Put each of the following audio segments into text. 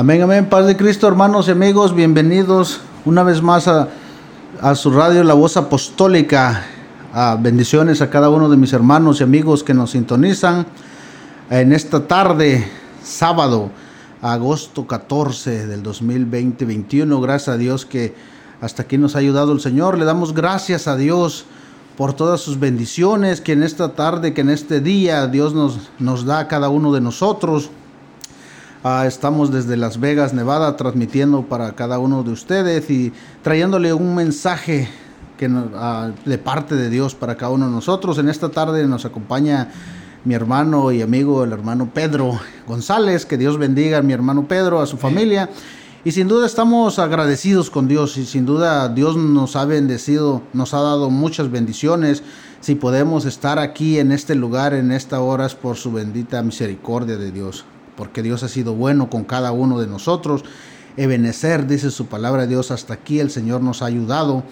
Amén, amén. Paz de Cristo, hermanos y amigos, bienvenidos una vez más a, su radio La Voz Apostólica. bendiciones a cada uno de mis hermanos y amigos que nos sintonizan en esta tarde, sábado, agosto 14 del 2020-21. Gracias a Dios que hasta aquí nos ha ayudado el Señor. Le damos gracias a Dios por todas sus bendiciones que en esta tarde, que en este día Dios nos, nos da a cada uno de nosotros. Ah, estamos desde Las Vegas, Nevada, transmitiendo para cada uno de ustedes y trayéndole un mensaje que, ah, de parte de Dios para cada uno de nosotros. En esta tarde nos acompaña mi hermano y amigo, el hermano Pedro González. Que Dios bendiga a mi hermano Pedro, a su familia. Y sin duda estamos agradecidos con Dios y sin duda Dios nos ha bendecido, nos ha dado muchas bendiciones. Si podemos estar aquí en este lugar, en esta hora, es por su bendita misericordia de Dios porque Dios ha sido bueno con cada uno de nosotros. Ebenecer, dice su palabra Dios, hasta aquí el Señor nos ha ayudado.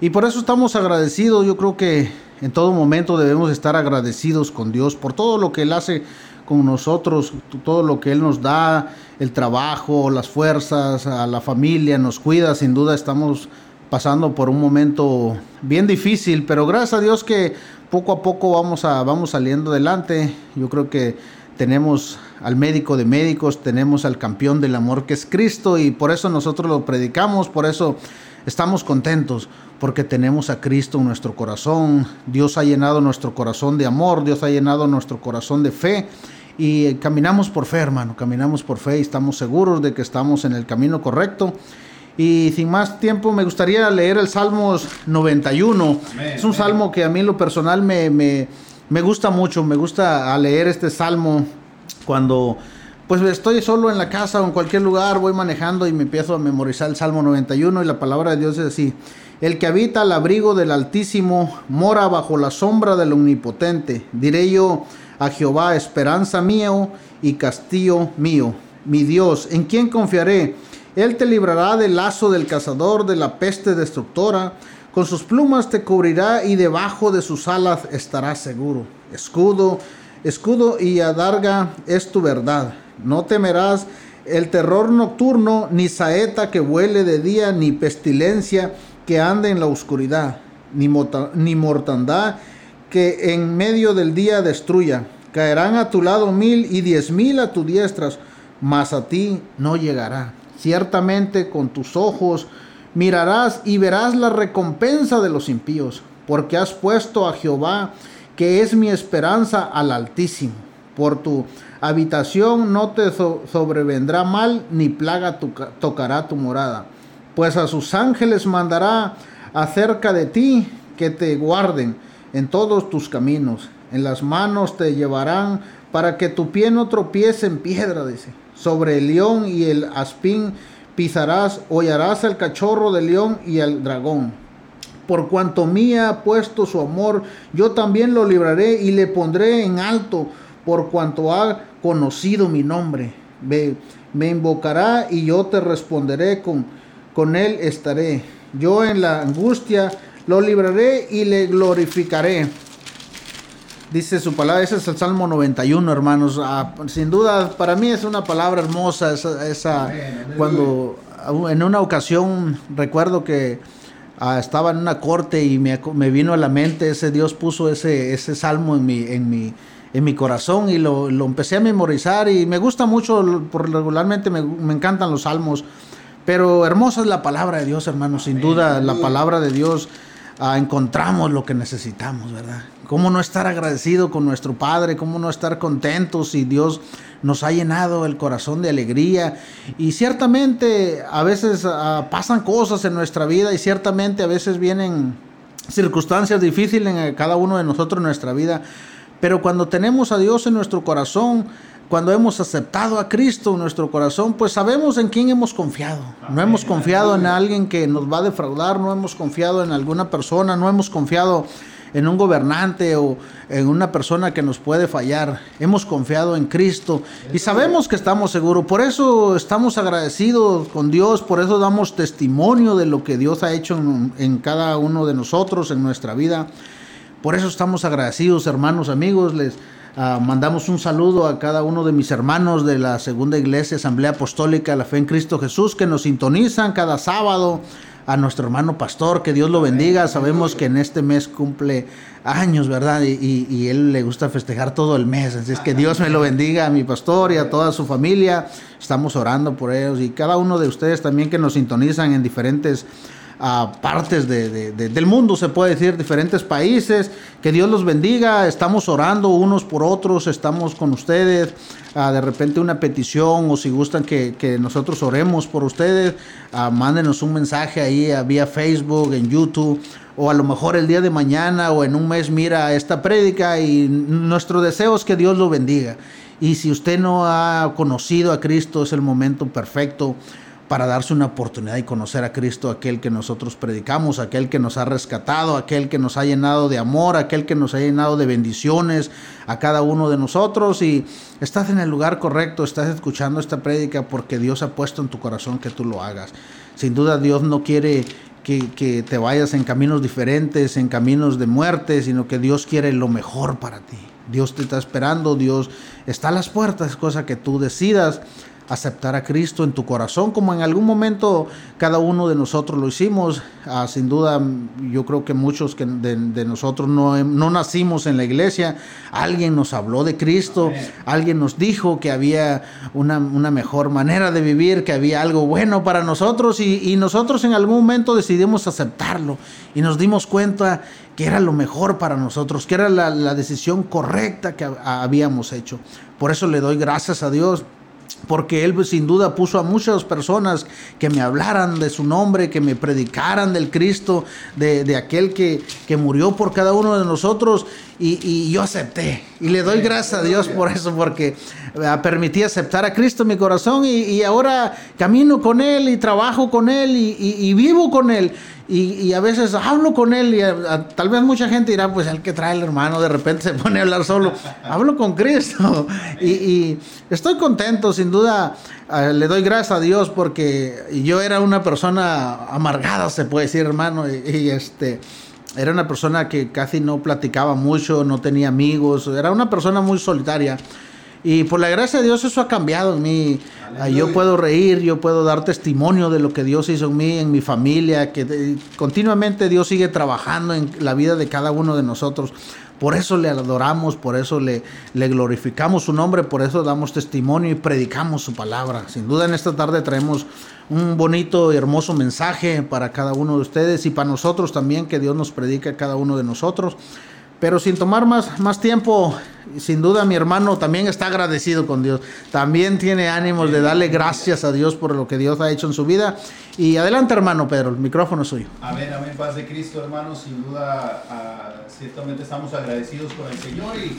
Y por eso estamos agradecidos. Yo creo que en todo momento debemos estar agradecidos con Dios por todo lo que Él hace con nosotros, todo lo que Él nos da, el trabajo, las fuerzas, a la familia, nos cuida. Sin duda estamos pasando por un momento bien difícil, pero gracias a Dios que poco a poco vamos, a, vamos saliendo adelante. Yo creo que tenemos al médico de médicos, tenemos al campeón del amor que es Cristo y por eso nosotros lo predicamos, por eso estamos contentos, porque tenemos a Cristo en nuestro corazón, Dios ha llenado nuestro corazón de amor, Dios ha llenado nuestro corazón de fe y caminamos por fe, hermano, caminamos por fe y estamos seguros de que estamos en el camino correcto. Y sin más tiempo, me gustaría leer el Salmos 91. es un salmo que a mí en lo personal me, me me gusta mucho, me gusta leer este salmo cuando pues estoy solo en la casa o en cualquier lugar, voy manejando y me empiezo a memorizar el Salmo 91 y la palabra de Dios es así. El que habita al abrigo del Altísimo mora bajo la sombra del Omnipotente. Diré yo a Jehová, esperanza mío y castillo mío, mi Dios, ¿en quién confiaré? Él te librará del lazo del cazador, de la peste destructora con sus plumas te cubrirá y debajo de sus alas estarás seguro. Escudo, escudo y adarga es tu verdad. No temerás el terror nocturno, ni saeta que vuele de día, ni pestilencia que ande en la oscuridad, ni, ni mortandad que en medio del día destruya. Caerán a tu lado mil y diez mil a tu diestras, mas a ti no llegará. Ciertamente con tus ojos mirarás y verás la recompensa de los impíos, porque has puesto a Jehová, que es mi esperanza, al Altísimo. Por tu habitación no te sobrevendrá mal, ni plaga tocará tu morada. Pues a sus ángeles mandará acerca de ti que te guarden en todos tus caminos. En las manos te llevarán para que tu pie no tropiece en piedra, dice. Sobre el león y el aspín pisarás, hollarás al cachorro del león y al dragón. Por cuanto mía ha puesto su amor, yo también lo libraré y le pondré en alto, por cuanto ha conocido mi nombre. Me, me invocará y yo te responderé, con, con él estaré. Yo en la angustia lo libraré y le glorificaré. Dice su palabra, ese es el Salmo 91, hermanos. Ah, sin duda, para mí es una palabra hermosa. Esa, cuando en una ocasión recuerdo que ah, estaba en una corte y me, vino a la mente ese Dios puso ese, ese salmo en mi, en mi, en mi corazón y lo, empecé a memorizar y me gusta mucho, por regularmente me, me encantan los salmos. Pero hermosa es la palabra de Dios, hermanos. Sin duda, la palabra de Dios encontramos lo que necesitamos, ¿verdad? ¿Cómo no estar agradecido con nuestro Padre? ¿Cómo no estar contentos si Dios nos ha llenado el corazón de alegría? Y ciertamente a veces ah, pasan cosas en nuestra vida y ciertamente a veces vienen circunstancias difíciles en cada uno de nosotros en nuestra vida. Pero cuando tenemos a Dios en nuestro corazón, cuando hemos aceptado a Cristo en nuestro corazón, pues sabemos en quién hemos confiado. No hemos confiado en alguien que nos va a defraudar, no hemos confiado en alguna persona, no hemos confiado en un gobernante o en una persona que nos puede fallar. Hemos confiado en Cristo y sabemos que estamos seguros. Por eso estamos agradecidos con Dios, por eso damos testimonio de lo que Dios ha hecho en, en cada uno de nosotros, en nuestra vida. Por eso estamos agradecidos, hermanos, amigos. Les, Ah, mandamos un saludo a cada uno de mis hermanos de la Segunda Iglesia Asamblea Apostólica La Fe en Cristo Jesús que nos sintonizan cada sábado. A nuestro hermano pastor, que Dios lo bendiga. Sabemos que en este mes cumple años, ¿verdad? Y, y, él le gusta festejar todo el mes. Así es que Dios me lo bendiga a mi pastor y a toda su familia. Estamos orando por ellos y cada uno de ustedes también que nos sintonizan en diferentes a partes de, del mundo, se puede decir, diferentes países. Que Dios los bendiga. Estamos orando unos por otros, estamos con ustedes. de repente una petición o si gustan que, nosotros oremos por ustedes, mándenos un mensaje ahí vía Facebook, en YouTube. O a lo mejor el día de mañana o en un mes mira esta prédica y nuestro deseo es que Dios lo bendiga. Y si usted no ha conocido a Cristo, es el momento perfecto para darse una oportunidad y conocer a Cristo, aquel que nosotros predicamos, aquel que nos ha rescatado, aquel que nos ha llenado de amor, aquel que nos ha llenado de bendiciones a cada uno de nosotros. Y estás en el lugar correcto, estás escuchando esta prédica porque Dios ha puesto en tu corazón que tú lo hagas. Sin duda Dios no quiere que, que te vayas en caminos diferentes, en caminos de muerte, sino que Dios quiere lo mejor para ti. Dios te está esperando, Dios está a las puertas, cosa que tú decidas aceptar a Cristo en tu corazón, como en algún momento cada uno de nosotros lo hicimos. Ah, sin duda, yo creo que muchos que de, nosotros no, no, nacimos en la iglesia. Alguien nos habló de Cristo, alguien nos dijo que había una, una, mejor manera de vivir, que había algo bueno para nosotros y, y nosotros en algún momento decidimos aceptarlo y nos dimos cuenta que era lo mejor para nosotros, que era la, la decisión correcta que habíamos hecho. Por eso le doy gracias a Dios porque Él pues, sin duda puso a muchas personas que me hablaran de su nombre, que me predicaran del Cristo, de, aquel que, que, murió por cada uno de nosotros y, yo acepté. Y le doy gracias a Dios por eso, porque ah, permití aceptar a Cristo en mi corazón y, ahora camino con Él y trabajo con Él y vivo con Él. Y, a veces hablo con él y tal vez mucha gente dirá, pues el que trae el hermano de repente se pone a hablar solo. Hablo con Cristo y, estoy contento, sin duda. Ah, le doy gracias a Dios porque yo era una persona amargada, se puede decir, hermano, y, este era una persona que casi no platicaba mucho, no tenía amigos, era una persona muy solitaria. Y por la gracia de Dios eso ha cambiado en mí. Ah, yo puedo reír, yo puedo dar testimonio de lo que Dios hizo en mí, en mi familia, que continuamente Dios sigue trabajando en la vida de cada uno de nosotros. Por eso le adoramos, por eso le, le glorificamos su nombre, por eso damos testimonio y predicamos su palabra. Sin duda en esta tarde traemos un bonito y hermoso mensaje para cada uno de ustedes y para nosotros también, que Dios nos predica a cada uno de nosotros. Pero sin tomar más, más tiempo, sin duda mi hermano también está agradecido con Dios. También tiene ánimos de darle gracias a Dios por lo que Dios ha hecho en su vida. Y adelante hermano Pedro, el micrófono es suyo. Amén, amén, paz de Cristo hermano. Sin duda, uh, ciertamente estamos agradecidos con el Señor y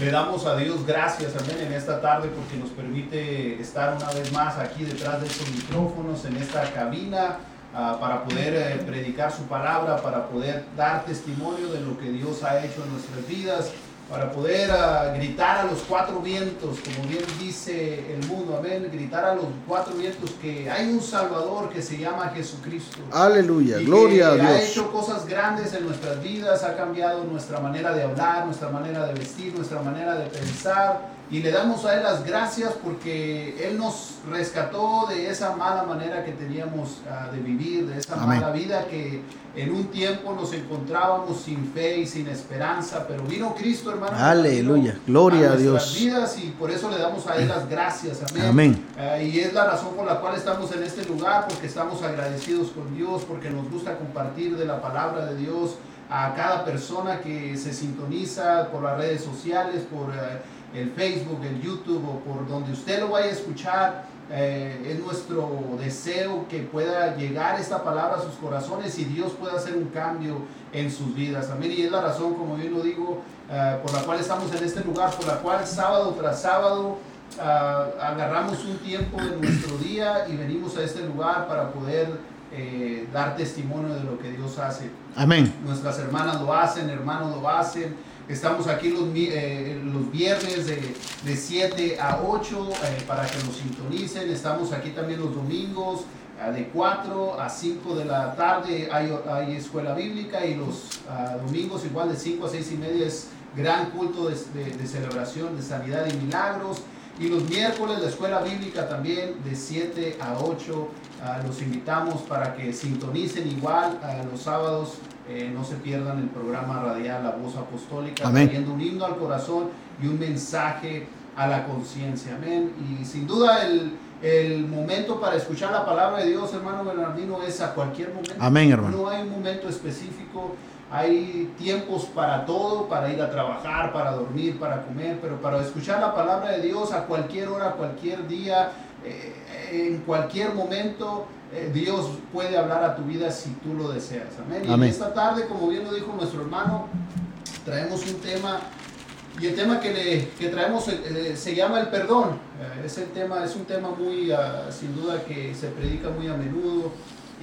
le damos a Dios gracias, amén, en esta tarde porque nos permite estar una vez más aquí detrás de estos micrófonos, en esta cabina Ah, para poder eh, predicar su palabra, para poder dar testimonio de lo que Dios ha hecho en nuestras vidas, para poder ah, gritar a los cuatro vientos, como bien dice el mundo, amén, gritar a los cuatro vientos que hay un Salvador que se llama Jesucristo. Aleluya, gloria a Dios. Ha hecho cosas grandes en nuestras vidas, ha cambiado nuestra manera de hablar, nuestra manera de vestir, nuestra manera de pensar y le damos a Él las gracias porque Él nos rescató de esa mala manera que teníamos uh, de vivir, de esa Amén. mala vida que en un tiempo nos encontrábamos sin fe y sin esperanza, pero vino Cristo, hermano. Aleluya, gloria a, a Dios. vidas y por eso le damos a Él las gracias. Amén. Amén. Uh, y es la razón por la cual estamos en este lugar, porque estamos agradecidos con Dios, porque nos gusta compartir de la palabra de Dios a cada persona que se sintoniza por las redes sociales, por... Uh, el Facebook, el YouTube o por donde usted lo vaya a escuchar, eh, es nuestro deseo que pueda llegar esta palabra a sus corazones y Dios pueda hacer un cambio en sus vidas. Amén. Y es la razón, como yo lo digo, eh, por la cual estamos en este lugar, por la cual sábado tras sábado ah, agarramos un tiempo de nuestro día y venimos a este lugar para poder eh, dar testimonio de lo que Dios hace. Amén. Nuestras hermanas lo hacen, hermanos lo hacen. Estamos aquí los, eh, los viernes de, de, 7 a 8 eh, para que nos sintonicen. Estamos aquí también los domingos eh, de 4 a 5 de la tarde hay, hay escuela bíblica y los uh, domingos igual de 5 a 6 y media es gran culto de, de celebración de sanidad y milagros. Y los miércoles la escuela bíblica también de 7 a 8. Ah, los invitamos para que sintonicen igual a los sábados. Eh, no se pierdan el programa radial La Voz Apostólica, trayendo un himno al corazón y un mensaje a la conciencia. Amén. Y sin duda el, el, momento para escuchar la palabra de Dios, hermano Bernardino, es a cualquier momento. Amén, hermano. No hay un momento específico hay tiempos para todo, para ir a trabajar, para dormir, para comer, pero para escuchar la palabra de Dios a cualquier hora, cualquier día, eh, en cualquier momento, eh, Dios puede hablar a tu vida si tú lo deseas. Amén. Y esta tarde, como bien lo dijo nuestro hermano, traemos un tema y el tema que, le, que traemos eh, se llama el perdón. es, el tema, es un tema muy, ah, sin duda, que se predica muy a menudo.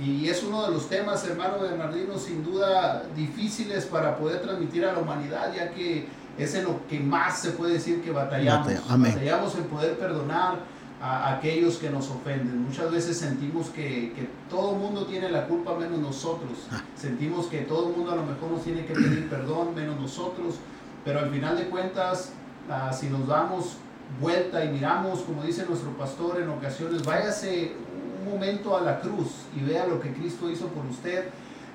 Y es uno de los temas, hermano Bernardino, sin duda difíciles para poder transmitir a la humanidad, ya que es en lo que más se puede decir que batallamos. Batallamos en poder perdonar a aquellos que nos ofenden. Muchas veces sentimos que, que todo el mundo tiene la culpa menos nosotros. Ah. Sentimos que todo el mundo a lo mejor nos tiene que pedir perdón menos nosotros. Pero al final de cuentas, ah, si nos damos vuelta y miramos, como dice nuestro pastor en ocasiones, váyase momento a la cruz y vea lo que Cristo hizo por usted,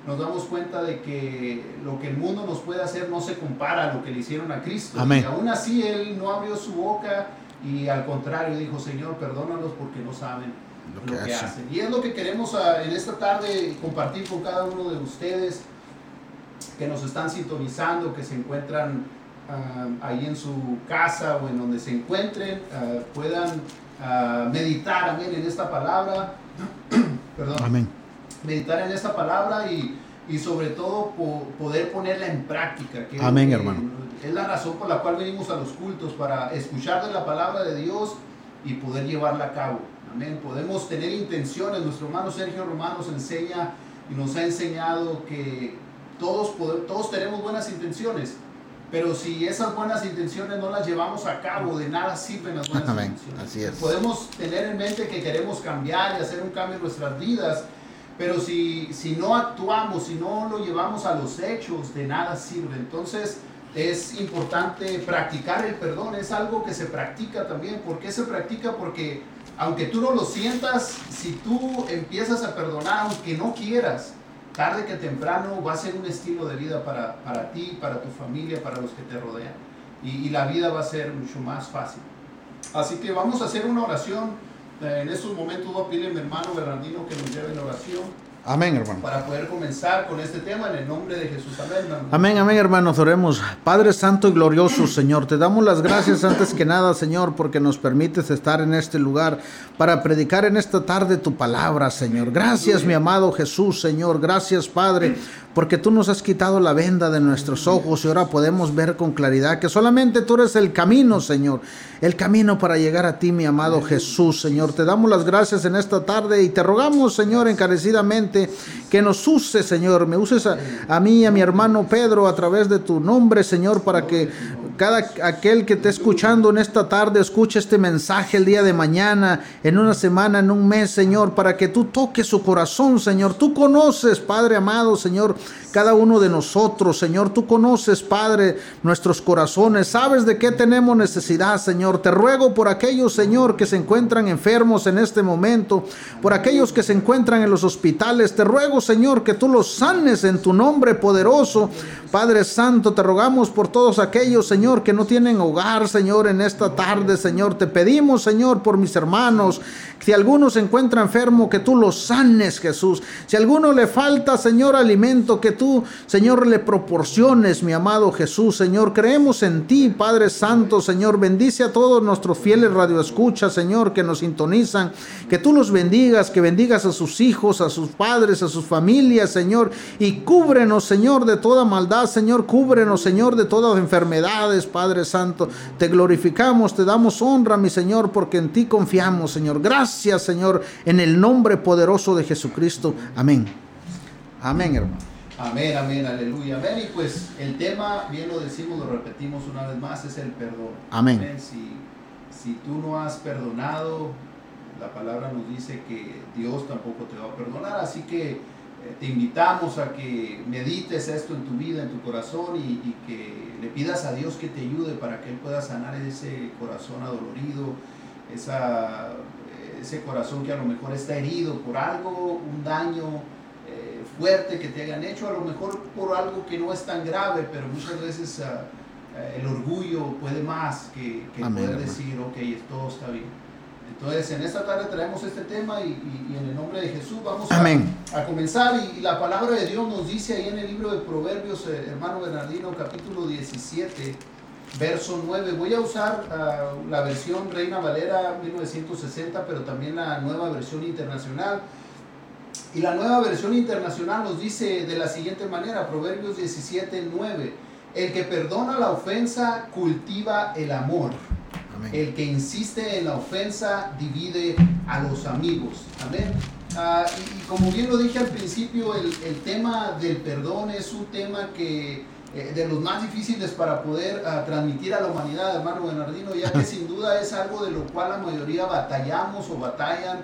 nos damos cuenta de que lo que el mundo nos puede hacer no se compara a lo que le hicieron a Cristo. Y aún así Él no abrió su boca y al contrario dijo, Señor, perdónalos porque no saben lo, que, hacen. Y es lo que queremos ah, en esta tarde compartir con cada uno de ustedes que nos están sintonizando, que se encuentran ah, ahí en su casa o en donde se encuentren, ah, puedan meditar, amén, en esta palabra. Perdón. Amén. Meditar en esta palabra y, y sobre todo poder ponerla en práctica. Que amén, hermano. Es la razón por la cual venimos a los cultos, para escuchar de la palabra de Dios y poder llevarla a cabo. Amén. Podemos tener intenciones. Nuestro hermano Sergio Romano nos enseña y nos ha enseñado que todos, todos tenemos buenas intenciones pero si esas buenas intenciones no las llevamos a cabo, de nada sirven las buenas intenciones. Así es. Podemos tener en mente que queremos cambiar y hacer un cambio en nuestras vidas, pero si, si no actuamos, si no lo llevamos a los hechos, de nada sirve. Entonces es importante practicar el perdón, es algo que se practica también. ¿Por qué se practica? Porque aunque tú no lo sientas, si tú empiezas a perdonar, aunque no quieras, tarde que temprano va a ser un estilo de vida para, para ti, para tu familia, para los que te rodean. Y, la vida va a ser mucho más fácil. Así que vamos a hacer una oración. En estos momentos voy a a mi hermano Bernardino que nos lleve la oración. Amén, hermano. Para poder comenzar con este tema en el nombre de Jesús. Amén, hermano. Amén, amén, hermanos. Oremos. Padre Santo y glorioso, Señor, te damos las gracias antes que nada, Señor, porque nos permites estar en este lugar para predicar en esta tarde tu palabra, Señor. Gracias, mi amado Jesús, Señor. Gracias, Padre, porque tú nos has quitado la venda de nuestros ojos y ahora podemos ver con claridad que solamente tú eres el camino, Señor. El camino para llegar a ti, mi amado Jesús, Señor. Te damos las gracias en esta tarde y te rogamos, Señor, encarecidamente que nos use, Señor. Me uses a, a mí y a mi hermano Pedro a través de tu nombre, Señor, para que cada aquel que esté escuchando en esta tarde escuche este mensaje el día de mañana, en una semana, en un mes, Señor, para que tú toques su corazón, Señor. Tú conoces, Padre amado, Señor, cada uno de nosotros, Señor. Tú conoces, Padre, nuestros corazones. Sabes de qué tenemos necesidad, Señor. Te ruego por aquellos, Señor, que se encuentran enfermos en este momento, por aquellos que se encuentran en los hospitales. Te ruego, Señor, que tú los sanes en tu nombre poderoso. Padre Santo, te rogamos por todos aquellos, Señor, que no tienen hogar, Señor, en esta tarde, Señor. Te pedimos, Señor, por mis hermanos. Si alguno se encuentra enfermo, que tú los sanes, Jesús. Si alguno le falta, Señor, alimento, que tú, Señor, le proporciones, mi amado Jesús, Señor. Creemos en ti, Padre Santo, Señor. Bendice a todos nuestros fieles radioescuchas, Señor, que nos sintonizan. Que tú los bendigas, que bendigas a sus hijos, a sus padres, a sus familias, Señor. Y cúbrenos, Señor, de toda maldad, Señor. Cúbrenos, Señor, de todas enfermedades, Padre Santo. Te glorificamos, te damos honra, mi Señor, porque en ti confiamos, Señor. Gracias, Señor, en el nombre poderoso de Jesucristo. Amén. Amén, hermano. Amén, amén, aleluya, amén. Y pues el tema, bien lo decimos, lo repetimos una vez más, es el perdón. Amén. Si, si tú no has perdonado, la palabra nos dice que Dios tampoco te va a perdonar. Así que Eh, te invitamos a que medites esto en tu vida, en tu corazón y, que le pidas a Dios que te ayude para que Él pueda sanar ese corazón adolorido, esa, ese corazón que a lo mejor está herido por algo, un daño fuerte que te hayan hecho, a lo mejor por algo que no es tan grave, pero muchas veces eh, el orgullo puede más que, que poder decir, ok, todo está bien. Entonces, en esta tarde traemos este tema y, en el nombre de Jesús vamos a, comenzar. Y, la palabra de Dios nos dice ahí en el libro de Proverbios, eh, hermano Bernardino, capítulo 17, verso 9. Voy a usar ah, la versión Reina Valera 1960, pero también la nueva versión internacional. Y la nueva versión internacional nos dice de la siguiente manera, Proverbios 17, 9. El que perdona la ofensa cultiva el amor el que insiste en la ofensa divide a los amigos. Amén. Ah, y, como bien lo dije al principio, el, tema del perdón es un tema que eh, de los más difíciles para poder ah, transmitir a la humanidad, hermano Bernardino, ya que sin duda es algo de lo cual la mayoría batallamos o batallan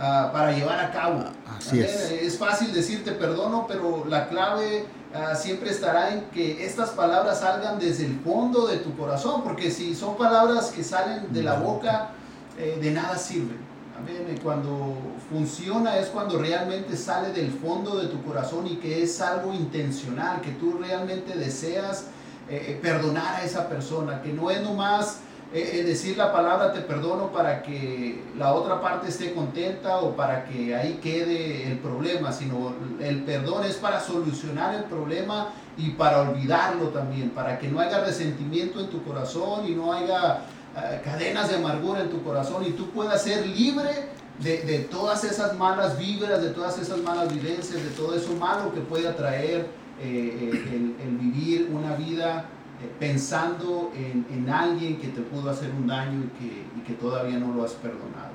ah, para llevar a cabo. Así es. es fácil decirte perdono, pero la clave Ah, siempre estará en que estas palabras salgan desde el fondo de tu corazón, porque si son palabras que salen de la boca, eh, de nada sirven. Amén. Cuando funciona es cuando realmente sale del fondo de tu corazón y que es algo intencional, que tú realmente deseas eh, eh, perdonar a esa persona, que no es nomás eh, decir la palabra te perdono para que la otra parte esté contenta o para que ahí quede el problema, sino el perdón es para solucionar el problema y para olvidarlo también, para que no haya resentimiento en tu corazón y no haya eh, cadenas de amargura en tu corazón y tú puedas ser libre de, todas esas malas vibras, de todas esas malas vivencias, de todo eso malo que puede atraer eh, el vivir una vida eh, pensando en, alguien que te pudo hacer un daño y que, todavía no lo has perdonado.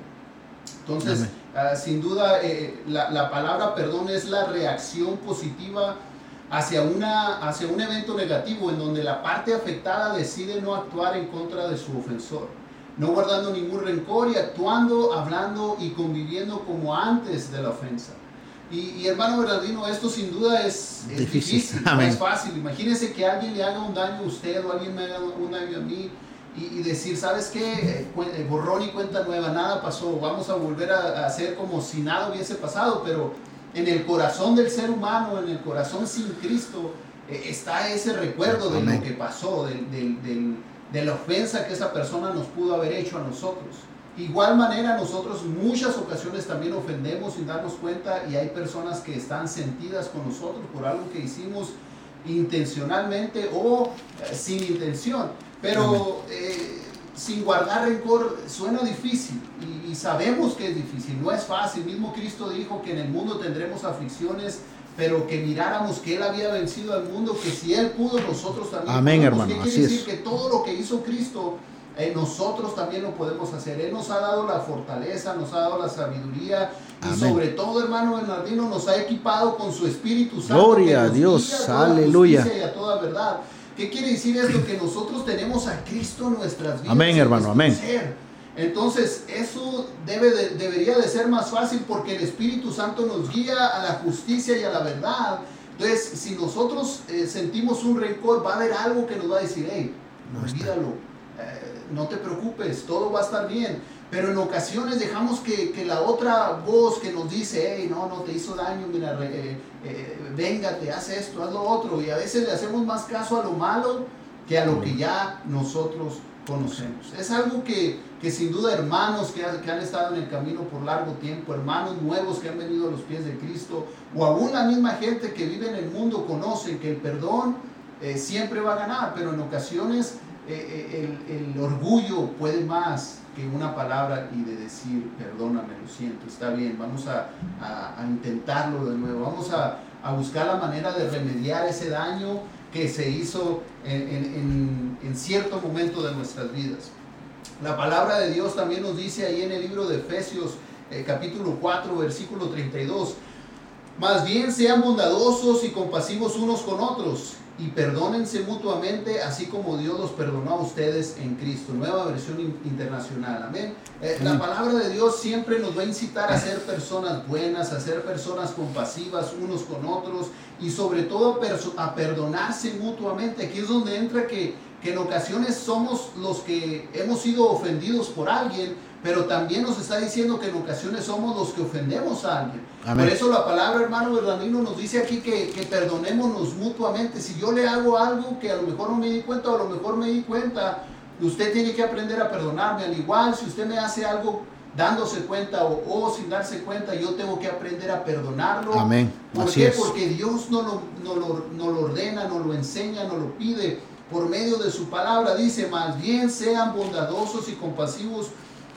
Entonces, ah, sin duda, eh, la, palabra perdón es la reacción positiva hacia, una, hacia un evento negativo en donde la parte afectada decide no actuar en contra de su ofensor, no guardando ningún rencor y actuando, hablando y conviviendo como antes de la ofensa. Y, hermano Bernardino, esto sin duda es, difícil, no es fácil. Imagínese que alguien le haga un daño a usted o alguien me haga un daño a mí y, decir, ¿sabes qué? Eh, eh, borrón y cuenta nueva, nada pasó, vamos a volver a, hacer como si nada hubiese pasado, pero en el corazón del ser humano, en el corazón sin Cristo, eh, está ese recuerdo de lo que pasó, de la ofensa que esa persona nos pudo haber hecho a nosotros. Igual manera nosotros muchas ocasiones también ofendemos sin darnos cuenta y hay personas que están sentidas con nosotros por algo que hicimos intencionalmente o eh, sin intención. Pero eh, sin guardar rencor suena difícil y, sabemos que es difícil, no es fácil. Mismo Cristo dijo que en el mundo tendremos aflicciones, pero que miráramos que Él había vencido al mundo, que si Él pudo, nosotros también. Amén, hermano. ¿Qué quiere decir? Que todo lo que hizo Cristo eh, nosotros también lo podemos hacer. Él nos ha dado la fortaleza, nos ha dado la sabiduría y sobre todo, hermano Bernardino, nos ha equipado con su Espíritu Santo. Gloria a Dios, aleluya. Y a toda verdad. ¿Qué quiere decir esto? Que nosotros tenemos a Cristo en nuestras vidas. Amén, hermano, amén. Entonces, eso debe debería de ser más fácil porque el Espíritu Santo nos guía a la justicia y a la verdad. Entonces, si nosotros eh, sentimos un rencor, va a haber algo que nos va a decir, hey, no olvídalo. Eh, no te preocupes, todo va a estar bien. Pero en ocasiones dejamos que, la otra voz que nos dice, hey, no, no te hizo daño, mira, eh, eh, véngate, haz esto, haz lo otro. Y a veces le hacemos más caso a lo malo que a lo que ya nosotros conocemos. Es algo que, sin duda hermanos que, que, han estado en el camino por largo tiempo, hermanos nuevos que han venido a los pies de Cristo, o aún la misma gente que vive en el mundo conoce que el perdón eh, siempre va a ganar, pero en ocasiones eh, eh, el, orgullo puede más que una palabra y de decir, perdóname, lo siento, está bien, vamos a, intentarlo de nuevo, vamos a, buscar la manera de remediar ese daño que se hizo en, cierto momento de nuestras vidas. La palabra de Dios también nos dice ahí en el libro de Efesios eh, capítulo 4 versículo 32, más bien sean bondadosos y compasivos unos con otros y perdónense mutuamente, así como Dios los perdonó a ustedes en Cristo. Nueva versión internacional. Amén. Eh, la palabra de Dios siempre nos va a incitar a ser personas buenas, a ser personas compasivas unos con otros y sobre todo a perdonarse mutuamente. Aquí es donde entra que, que en ocasiones somos los que hemos sido ofendidos por alguien pero también nos está diciendo que en ocasiones somos los que ofendemos a alguien. Por eso la palabra, hermano Bernardino, nos dice aquí que, que, perdonémonos mutuamente. Si yo le hago algo que a lo mejor no me di cuenta o a lo mejor me di cuenta, usted tiene que aprender a perdonarme. Al igual, si usted me hace algo dándose cuenta o, sin darse cuenta, yo tengo que aprender a perdonarlo. Amén. ¿Por qué? Porque Dios no lo, no, lo, no lo ordena, no lo enseña, no lo pide. Por medio de su palabra dice, más bien sean bondadosos y compasivos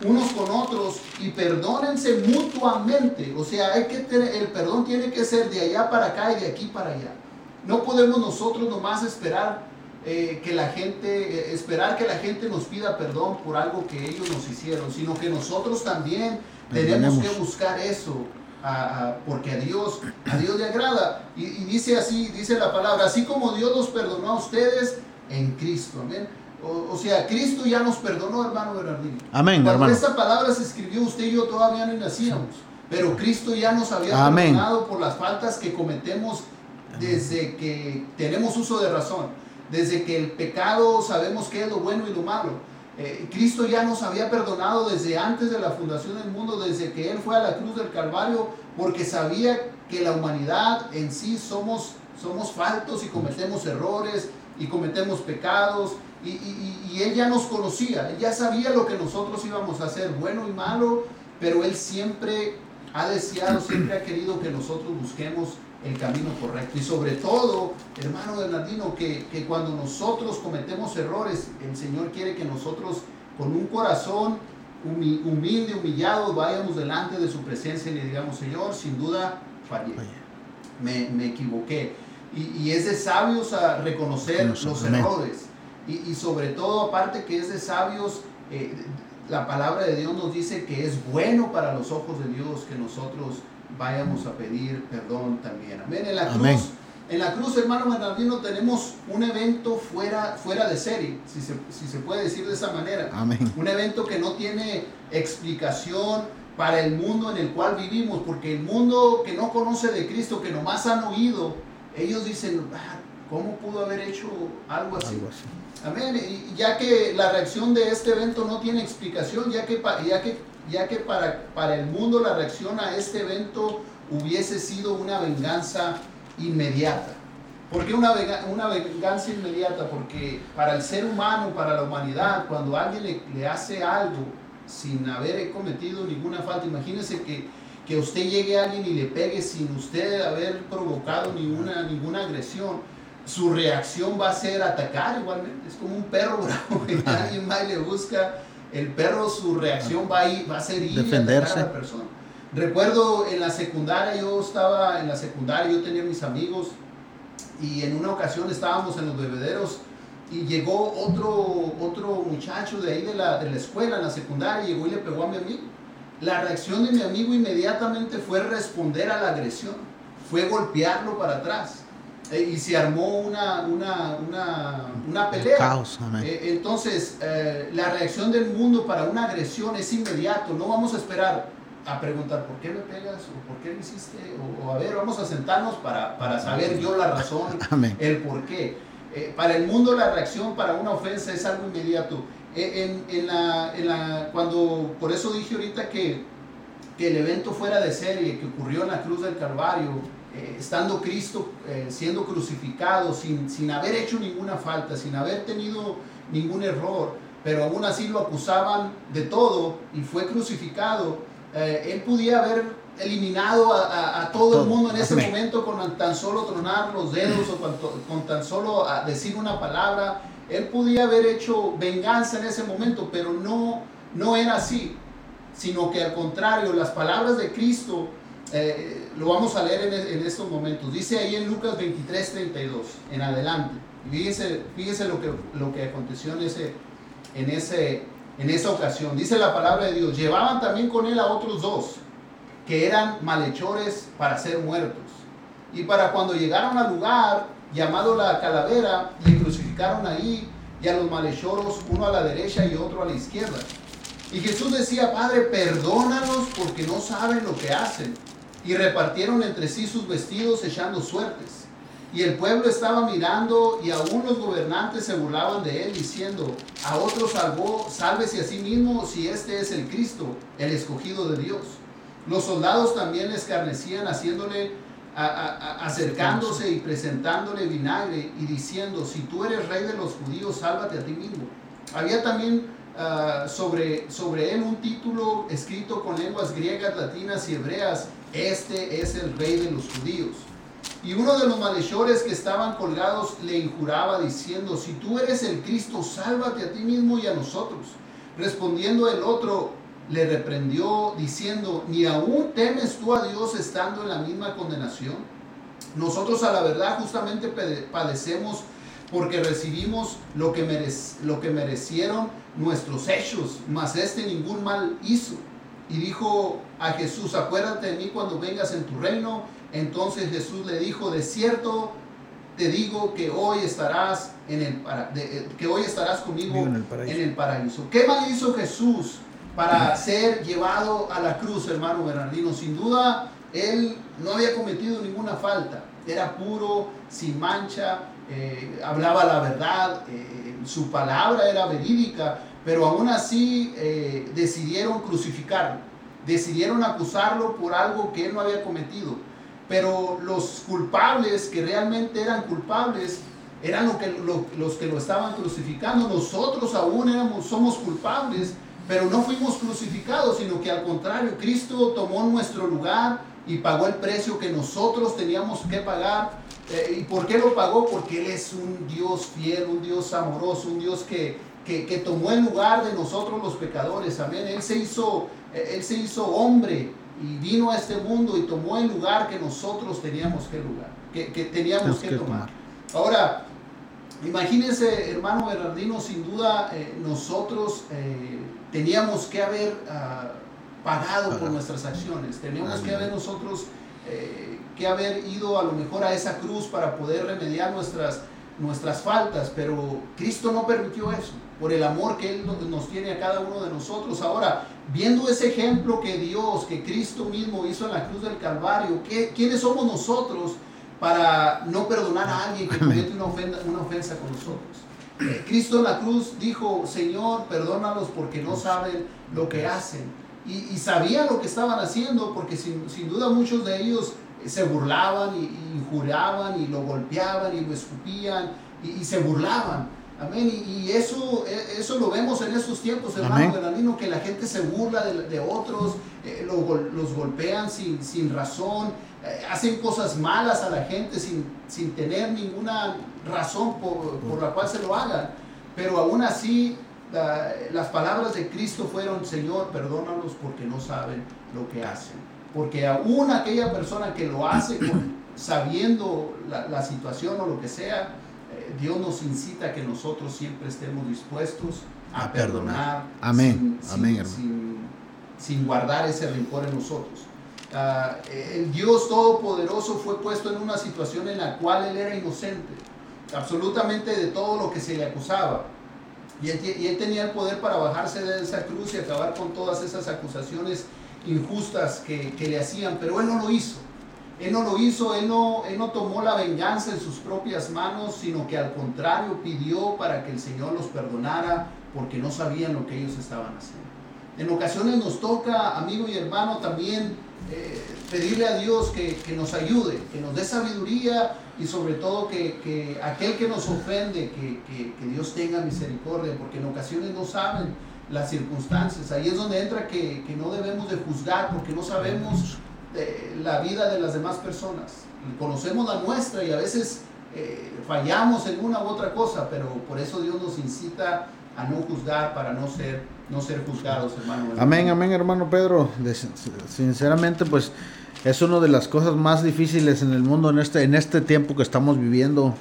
unos con otros y perdónense mutuamente. O sea, hay que tener, el perdón tiene que ser de allá para acá y de aquí para allá. No podemos nosotros nomás esperar eh, que la gente, eh, esperar que la gente nos pida perdón por algo que ellos nos hicieron, sino que nosotros también tenemos que buscar eso. porque a Dios, a Dios le agrada. Y, y dice así, dice la palabra, así como Dios los perdonó a ustedes en Cristo. Amén. O, sea, Cristo ya nos perdonó, hermano Bernardino. Amén, Cuando esta palabra se escribió, usted y yo todavía no nacíamos. Pero Cristo ya nos había perdonado por las faltas que cometemos desde que tenemos uso de razón. Desde que el pecado sabemos qué es lo bueno y lo malo. Eh, Cristo ya nos había perdonado desde antes de la fundación del mundo, desde que Él fue a la cruz del Calvario, porque sabía que la humanidad en sí somos, somos faltos y cometemos errores y cometemos pecados y, él ya nos conocía, él ya sabía lo que nosotros íbamos a hacer, bueno y malo, pero él siempre ha deseado, siempre ha querido que nosotros busquemos el camino correcto. Y sobre todo, hermano Bernardino, que, que cuando nosotros cometemos errores, el Señor quiere que nosotros con un corazón humilde, humillado, vayamos delante de su presencia y le digamos, Señor, sin duda fallé, me, me equivoqué. Y, y, es de sabios a reconocer los errores y, sobre todo, aparte que es de sabios, eh, la palabra de Dios nos dice que es bueno para los ojos de Dios que nosotros vayamos a pedir perdón también. Amén. En la cruz, en la cruz hermano Bernardino, tenemos un evento fuera, fuera de serie, si se, si se puede decir de esa manera. Amén. Un evento que no tiene explicación para el mundo en el cual vivimos, porque el mundo que no conoce de Cristo, que nomás han oído, ellos dicen, ah, ¿cómo pudo haber hecho Algo así. Amén. Y ya que la reacción de este evento no tiene explicación, ya que, ya que, ya que para, para el mundo la reacción a este evento hubiese sido una venganza inmediata. ¿Por qué una, una venganza inmediata? Porque para el ser humano, para la humanidad, cuando alguien le, le hace algo sin haber cometido ninguna falta, imagínese que, que usted llegue a alguien y le pegue sin usted haber provocado ninguna, ninguna agresión su reacción va a ser atacar igualmente. Es como un perro bravo que alguien más le busca. El perro, su reacción va a, ir, va a ser ir defenderse. a la persona. Recuerdo en la secundaria, yo estaba en la secundaria, yo tenía mis amigos y en una ocasión estábamos en los bebederos y llegó otro, otro muchacho de ahí de la, de la escuela, en la secundaria, llegó y le pegó a mi amigo. La reacción de mi amigo inmediatamente fue responder a la agresión, fue golpearlo para atrás. Eh, y se armó una, una, una, una pelea. Caos, eh, entonces, eh, la reacción del mundo para una agresión es inmediato. No vamos a esperar a preguntar por qué me pegas o por qué me hiciste. O, a ver, vamos a sentarnos para, para saber yo la razón, el por qué. para el mundo la reacción para una ofensa es algo inmediato. En, en, la, en la, cuando, por eso dije ahorita que, que el evento fuera de serie, que ocurrió en la cruz del Calvario, eh, estando Cristo eh, siendo crucificado sin, sin haber hecho ninguna falta, sin haber tenido ningún error, pero aún así lo acusaban de todo y fue crucificado, eh, él podía haber eliminado a, todo, el mundo en ese momento con tan solo tronar los dedos o con, con tan solo decir una palabra. Él podía haber hecho venganza en ese momento, pero no, no era así, sino que al contrario, las palabras de Cristo eh, lo vamos a leer en, estos momentos. Dice ahí en Lucas 23, 32, en adelante. Fíjense lo, que, lo que aconteció en, ese, en, ese, en esa ocasión. Dice la palabra de Dios. Llevaban también con él a otros dos, que eran malhechores para ser muertos. Y para cuando llegaron al lugar, llamado la calavera, le crucificaron ahí y a los malhechores, uno a la derecha y otro a la izquierda. Y Jesús decía, Padre, perdónanos porque no saben lo que hacen. Y repartieron entre sí sus vestidos echando suertes. Y el pueblo estaba mirando y aún los gobernantes se burlaban de él diciendo, a otro salvó, sálvese a sí mismo si este es el Cristo, el escogido de Dios. Los soldados también le escarnecían haciéndole, acercándose y presentándole vinagre y diciendo, si tú eres rey de los judíos, sálvate a ti mismo. Había también ah, sobre, sobre él un título escrito con lenguas griegas, latinas y hebreas, este es el rey de los judíos. Y uno de los malhechores que estaban colgados le injuraba diciendo, si tú eres el Cristo, sálvate a ti mismo y a nosotros. Respondiendo el otro, le reprendió diciendo, ni aún temes tú a Dios estando en la misma condenación. Nosotros a la verdad justamente padecemos porque recibimos lo que, lo que merecieron nuestros hechos, mas este ningún mal hizo. Y dijo a Jesús, acuérdate de mí cuando vengas en tu reino. Entonces Jesús le dijo, de cierto te digo que hoy estarás, en el, eh, que hoy estarás conmigo en el, paraíso. ¿Qué mal hizo Jesús para ser llevado a la cruz, hermano Bernardino? Sin duda, él no había cometido ninguna falta. Era puro, sin mancha, eh, hablaba la verdad, eh, su palabra era verídica, pero aún así decidieron crucificarlo, decidieron acusarlo por algo que él no había cometido pero los culpables que realmente eran culpables eran que, los que lo estaban crucificando. Nosotros aún éramos, somos culpables, pero no fuimos crucificados, sino que al contrario, Cristo tomó nuestro lugar y pagó el precio que nosotros teníamos que pagar. Eh, ¿Y por qué lo pagó? Porque Él es un Dios fiel, un Dios amoroso, un Dios que, que, que tomó el lugar de nosotros los pecadores. Amén. Él se hizo, eh, Él se hizo hombre y vino a este mundo y tomó el lugar que nosotros teníamos que, lugar, que, teníamos que, tomar. Ahora, imagínense, hermano Bernardino, sin duda eh, nosotros eh, teníamos que haber ah, pagado por nuestras acciones, teníamos que haber nosotros eh, que haber ido a lo mejor a esa cruz para poder remediar nuestras, nuestras faltas, pero Cristo no permitió eso. Por el amor que Él nos tiene a cada uno de nosotros. Ahora, viendo ese ejemplo que Dios, que Cristo mismo hizo en la cruz del Calvario, ¿qué, ¿quiénes somos nosotros para no perdonar a alguien que comete una, una ofensa con nosotros? Eh, Cristo en la cruz dijo, Señor, perdónalos porque no saben lo que hacen. Y, sabían lo que estaban haciendo porque sin, duda muchos de ellos se burlaban y, y, y lo golpeaban y lo escupían y se burlaban. Amén. Y, eso, e, eso lo vemos en estos tiempos, hermano Bernardino, que la gente se burla de, otros, eh, los golpean sin, sin razón, eh, hacen cosas malas a la gente sin, sin tener ninguna razón por, la cual se lo hagan. Pero aún así, las palabras de Cristo fueron, Señor, perdónalos porque no saben lo que hacen. Porque aún aquella persona que lo hace sabiendo la, la situación o lo que sea, Dios nos incita a que nosotros siempre estemos dispuestos a, perdonar. Amén. Sin, Amén, sin, guardar ese rencor en nosotros. Ah, el Dios Todopoderoso fue puesto en una situación en la cual Él era inocente, absolutamente de todo lo que se le acusaba. Y él, tenía el poder para bajarse de esa cruz y acabar con todas esas acusaciones injustas que, le hacían, pero Él no lo hizo. Él no lo hizo, no, él no tomó la venganza en sus propias manos, sino que al contrario pidió para que el Señor los perdonara porque no sabían lo que ellos estaban haciendo. En ocasiones nos toca, amigo y hermano, también eh, pedirle a Dios que, nos ayude, que nos dé sabiduría y sobre todo que, aquel que nos ofende, que, Dios tenga misericordia, porque en ocasiones no saben las circunstancias. Ahí es donde entra que, no debemos de juzgar porque no sabemos la vida de las demás personas. Conocemos la nuestra y a veces eh, fallamos en una u otra cosa, pero por eso Dios nos incita a no juzgar para no ser, no ser juzgados, hermano. Amén, amén, hermano Pedro. Sinceramente, pues es una de las cosas más difíciles en el mundo en este, en este tiempo que estamos viviendo.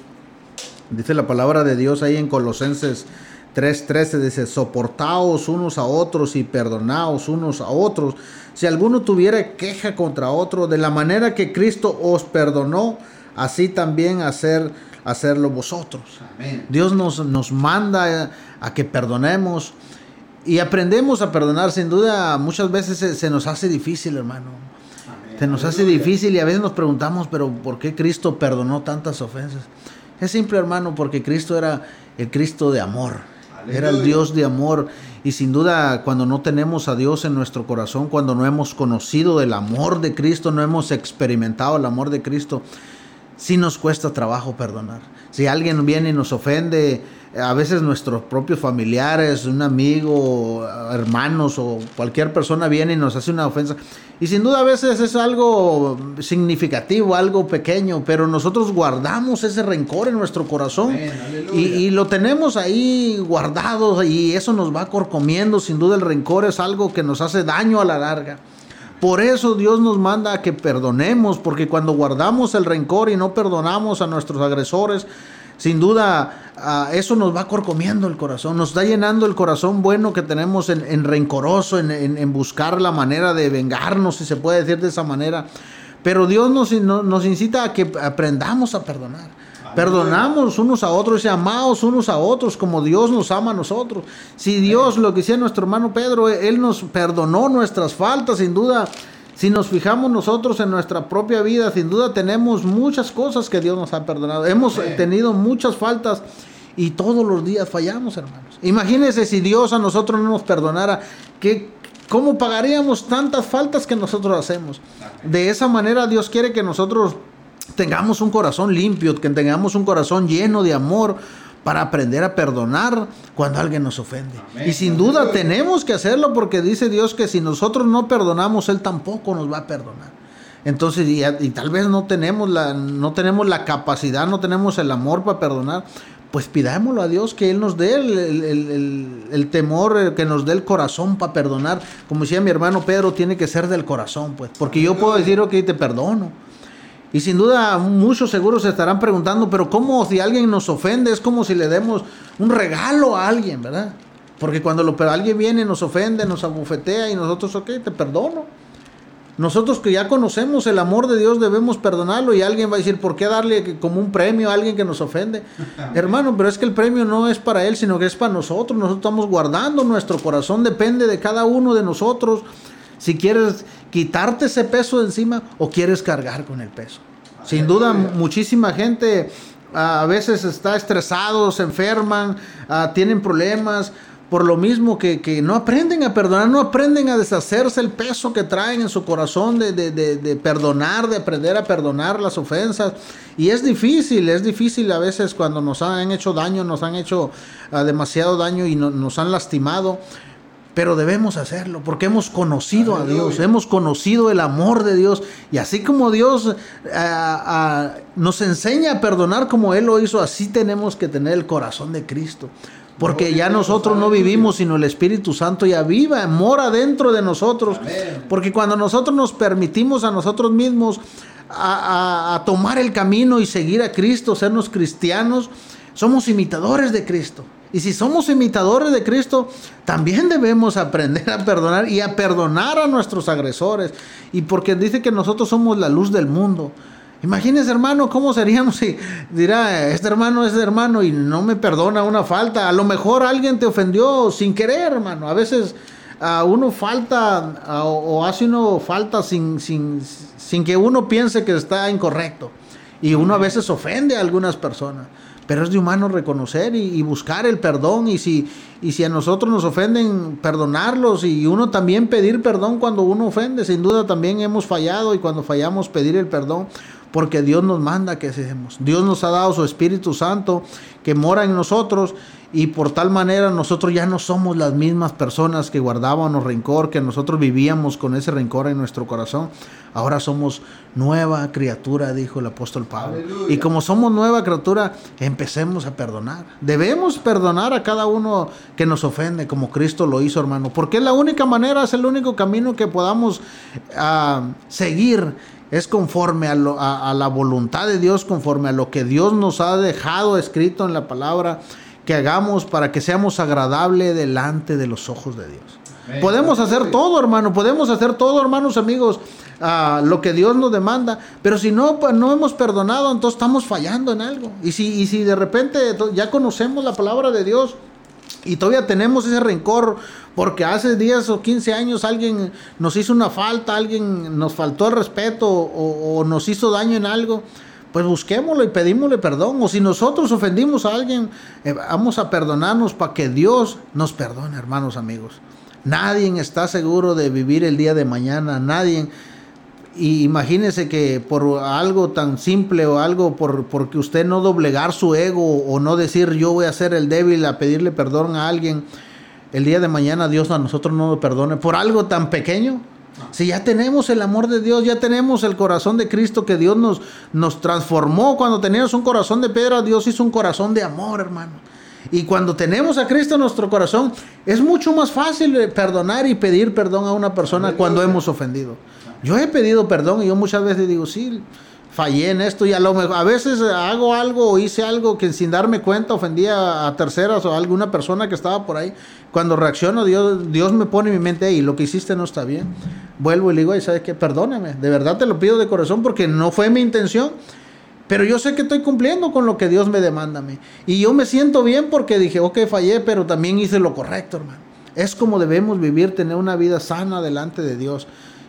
Dice la palabra de Dios ahí en Colosenses 3:13 dice, soportaos unos a otros y perdonaos unos a otros. Si alguno tuviera queja contra otro, de la manera que Cristo os perdonó, así también hacer, hacerlo vosotros. Dios nos, nos manda a que perdonemos y aprendemos a perdonar. Sin duda, muchas veces se, nos hace difícil, hermano. Se nos hace difícil y a veces nos preguntamos, pero ¿por qué Cristo perdonó tantas ofensas? Es simple, hermano, porque Cristo era el Cristo de amor. Era el Dios de amor. Y sin duda, cuando no tenemos a Dios en nuestro corazón, cuando no hemos conocido el amor de Cristo, no hemos experimentado el amor de Cristo, sí nos cuesta trabajo perdonar. Si alguien viene y nos ofende, a veces nuestros propios familiares, un amigo, hermanos o cualquier persona viene y nos hace una ofensa. Y sin duda a veces es algo significativo, algo pequeño, pero nosotros guardamos ese rencor en nuestro corazón y, y, lo tenemos ahí guardado y eso nos va corcomiendo. Sin duda el rencor es algo que nos hace daño a la larga. Por eso Dios nos manda a que perdonemos, porque cuando guardamos el rencor y no perdonamos a nuestros agresores, sin duda ah, eso nos va corcomiendo el corazón, nos está llenando el corazón bueno que tenemos en, rencoroso, en, buscar la manera de vengarnos, si se puede decir de esa manera. Pero Dios nos, nos incita a que aprendamos a perdonar. Perdonamos unos a otros y amados unos a otros como Dios nos ama a nosotros. Si Dios, lo que decía nuestro hermano Pedro, Él nos perdonó nuestras faltas, sin duda si nos fijamos nosotros en nuestra propia vida, sin duda tenemos muchas cosas que Dios nos ha perdonado. Hemos tenido muchas faltas y todos los días fallamos, hermanos. Imagínense si Dios a nosotros no nos perdonara, ¿qué, ¿cómo pagaríamos tantas faltas que nosotros hacemos? De esa manera Dios quiere que nosotros tengamos un corazón limpio, que tengamos un corazón lleno de amor para aprender a perdonar cuando alguien nos ofende. Y sin duda tenemos que hacerlo porque dice Dios que si nosotros no perdonamos, Él tampoco nos va a perdonar. Entonces, y, tal vez no tenemos, la, no tenemos la capacidad, no tenemos el amor para perdonar, pues pidámoslo a Dios que Él nos dé el, temor, que nos dé el corazón para perdonar. Como decía mi hermano Pedro, tiene que ser del corazón, pues. Porque yo puedo decir, ok, te perdono y sin duda muchos seguros se estarán preguntando, pero ¿cómo si alguien nos ofende? Es como si le demos un regalo a alguien, ¿verdad? Porque cuando lo, pero alguien viene, nos ofende, nos abufetea y nosotros, ok, te perdono. Nosotros que ya conocemos el amor de Dios debemos perdonarlo y alguien va a decir, ¿por qué darle como un premio a alguien que nos ofende? Hermano, pero es que el premio no es para él, sino que es para nosotros. Nosotros estamos guardando nuestro corazón, depende de cada uno de nosotros si quieres quitarte ese peso de encima o quieres cargar con el peso. Sin duda, muchísima gente a veces está estresado, se enferman, ah, tienen problemas, por lo mismo que, no aprenden a perdonar, no aprenden a deshacerse el peso que traen en su corazón de, de, perdonar, de aprender a perdonar las ofensas. Y es difícil, es difícil a veces cuando nos han hecho daño, nos han hecho ah, demasiado daño y nos han lastimado pero debemos hacerlo porque hemos conocido a Dios, hemos conocido el amor de Dios y así como Dios eh, nos enseña a perdonar como Él lo hizo, así tenemos que tener el corazón de Cristo. Porque ya nosotros no vivimos, sino el Espíritu Santo ya viva, mora dentro de nosotros. Porque cuando nosotros nos permitimos a nosotros mismos a tomar el camino y seguir a Cristo, sernos cristianos, somos imitadores de Cristo. Y si somos imitadores de Cristo, también debemos aprender a perdonar y a perdonar a nuestros agresores. Y porque dice que nosotros somos la luz del mundo. Imagínese, hermano, cómo seríamos si dirá, este hermano es hermano y no me perdona una falta. A lo mejor alguien te ofendió sin querer, hermano. A veces a uno falta o hace uno falta sin, sin, sin que uno piense que está incorrecto. Y uno a veces ofende a algunas personas pero es de humano reconocer y, buscar el perdón y si, y si a nosotros nos ofenden, perdonarlos y uno también pedir perdón cuando uno ofende, sin duda también hemos fallado y cuando fallamos pedir el perdón porque Dios nos manda que seamos. Dios nos ha dado su Espíritu Santo que mora en nosotros y por tal manera nosotros ya no somos las mismas personas que guardábamos rencor, que nosotros vivíamos con ese rencor en nuestro corazón. Ahora somos nueva criatura, dijo el apóstol Pablo. Y como somos nueva criatura, empecemos a perdonar. Debemos perdonar a cada uno que nos ofende, como Cristo lo hizo, hermano, porque es la única manera, es el único camino que podamos ah, seguir es conforme a, a, la voluntad de Dios, conforme a lo que Dios nos ha dejado escrito en la palabra que hagamos para que seamos agradables delante de los ojos de Dios. Podemos hacer todo, hermano, podemos hacer todo, hermanos amigos, uh, lo que Dios nos demanda, pero si no, pues, no hemos perdonado, entonces estamos fallando en algo. Y si, y si de repente ya conocemos la palabra de Dios, y todavía tenemos ese rencor porque hace 10 o 15 años alguien nos hizo una falta, alguien nos faltó el respeto o, nos hizo daño en algo. Pues busquémoslo y pedímosle perdón. O si nosotros ofendimos a alguien, eh, vamos a perdonarnos para que Dios nos perdone, hermanos amigos. Nadie está seguro de vivir el día de mañana. Nadie y imagínese que por algo tan simple o algo por porque usted no doblegar su ego o no decir yo voy a ser el débil a pedirle perdón a alguien, el día de mañana Dios a nosotros no lo perdone por algo tan pequeño. Si ya tenemos el amor de Dios, ya tenemos el corazón de Cristo que Dios nos, nos transformó. Cuando teníamos un corazón de piedra, Dios hizo un corazón de amor, hermano. Y cuando tenemos a Cristo en nuestro corazón, es mucho más fácil perdonar y pedir perdón a una persona cuando hemos ofendido. Yo he pedido perdón y yo muchas veces digo, sí, fallé en esto y a lo mejor veces hago algo o hice algo que sin darme cuenta ofendía a terceras o a alguna persona que estaba por ahí. Cuando reacciono, Dios, Dios me pone en mi mente, y lo que hiciste no está bien. Vuelvo y le digo, y sabes qué, perdóname, de verdad te lo pido de corazón porque no fue mi intención. Pero yo sé que estoy cumpliendo con lo que Dios me demanda a. Y yo me siento bien porque dije, ok, fallé, pero también hice lo correcto, hermano. Es como debemos vivir, tener una vida sana delante de Dios.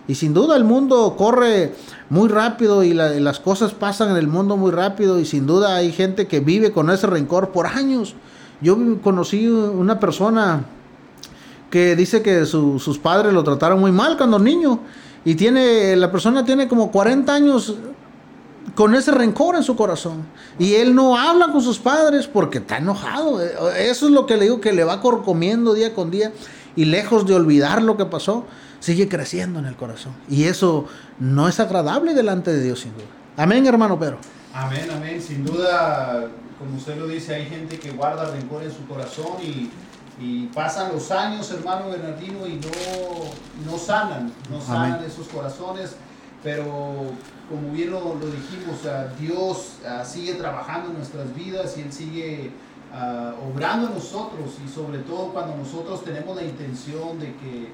Y sin duda el mundo corre muy rápido y, las cosas pasan en el mundo muy rápido y sin duda hay gente que vive con ese rencor por años. Yo conocí una persona que dice que sus padres lo trataron muy mal cuando niño y tiene la persona tiene como 40 años con ese rencor en su corazón y él no habla con sus padres porque está enojado. Eso es lo que le digo que le va corcomiendo día con día y lejos de olvidar lo que pasó, sigue creciendo en el corazón. Y eso no es agradable delante de Dios, sin duda. Amén, hermano Pedro. Amén, amén. Sin duda, como usted lo dice, hay gente que guarda rencor en su corazón y, pasan los años, hermano Bernardino, y no, no sanan, no sanan esos corazones. Pero como bien lo, dijimos, Dios sigue trabajando en nuestras vidas y Él sigue uh, obrando en nosotros y sobre todo cuando nosotros tenemos la intención de que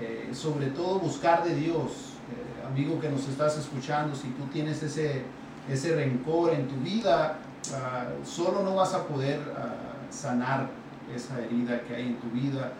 eh, sobre todo buscar de Dios. Eh, amigo que nos estás escuchando, si tú tienes ese, ese rencor en tu vida, ah, solo no vas a poder ah, sanar esa herida que hay en tu vida.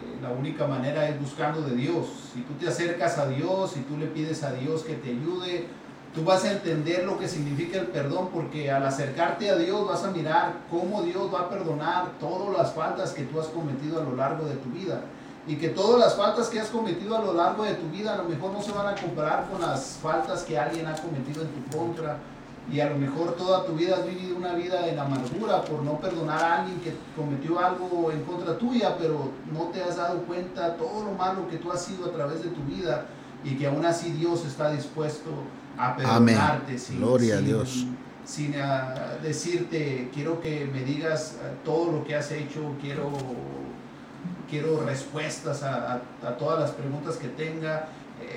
Eh, la única manera es buscando de Dios. Si tú te acercas a Dios, si tú le pides a Dios que te ayude, tú vas a entender lo que significa el perdón, porque al acercarte a Dios vas a mirar cómo Dios va a perdonar todas las faltas que tú has cometido a lo largo de tu vida. Y que todas las faltas que has cometido a lo largo de tu vida a lo mejor no se van a comparar con las faltas que alguien ha cometido en tu contra. Y a lo mejor toda tu vida has vivido una vida en amargura por no perdonar a alguien que cometió algo en contra tuya, pero no te has dado cuenta todo lo malo que tú has sido a través de tu vida y que aún así Dios está dispuesto a perdonarte. Sin, Gloria a Dios. Sin ah, decirte, quiero que me digas ah, todo lo que has hecho, quiero quiero respuestas a, todas las preguntas que tenga.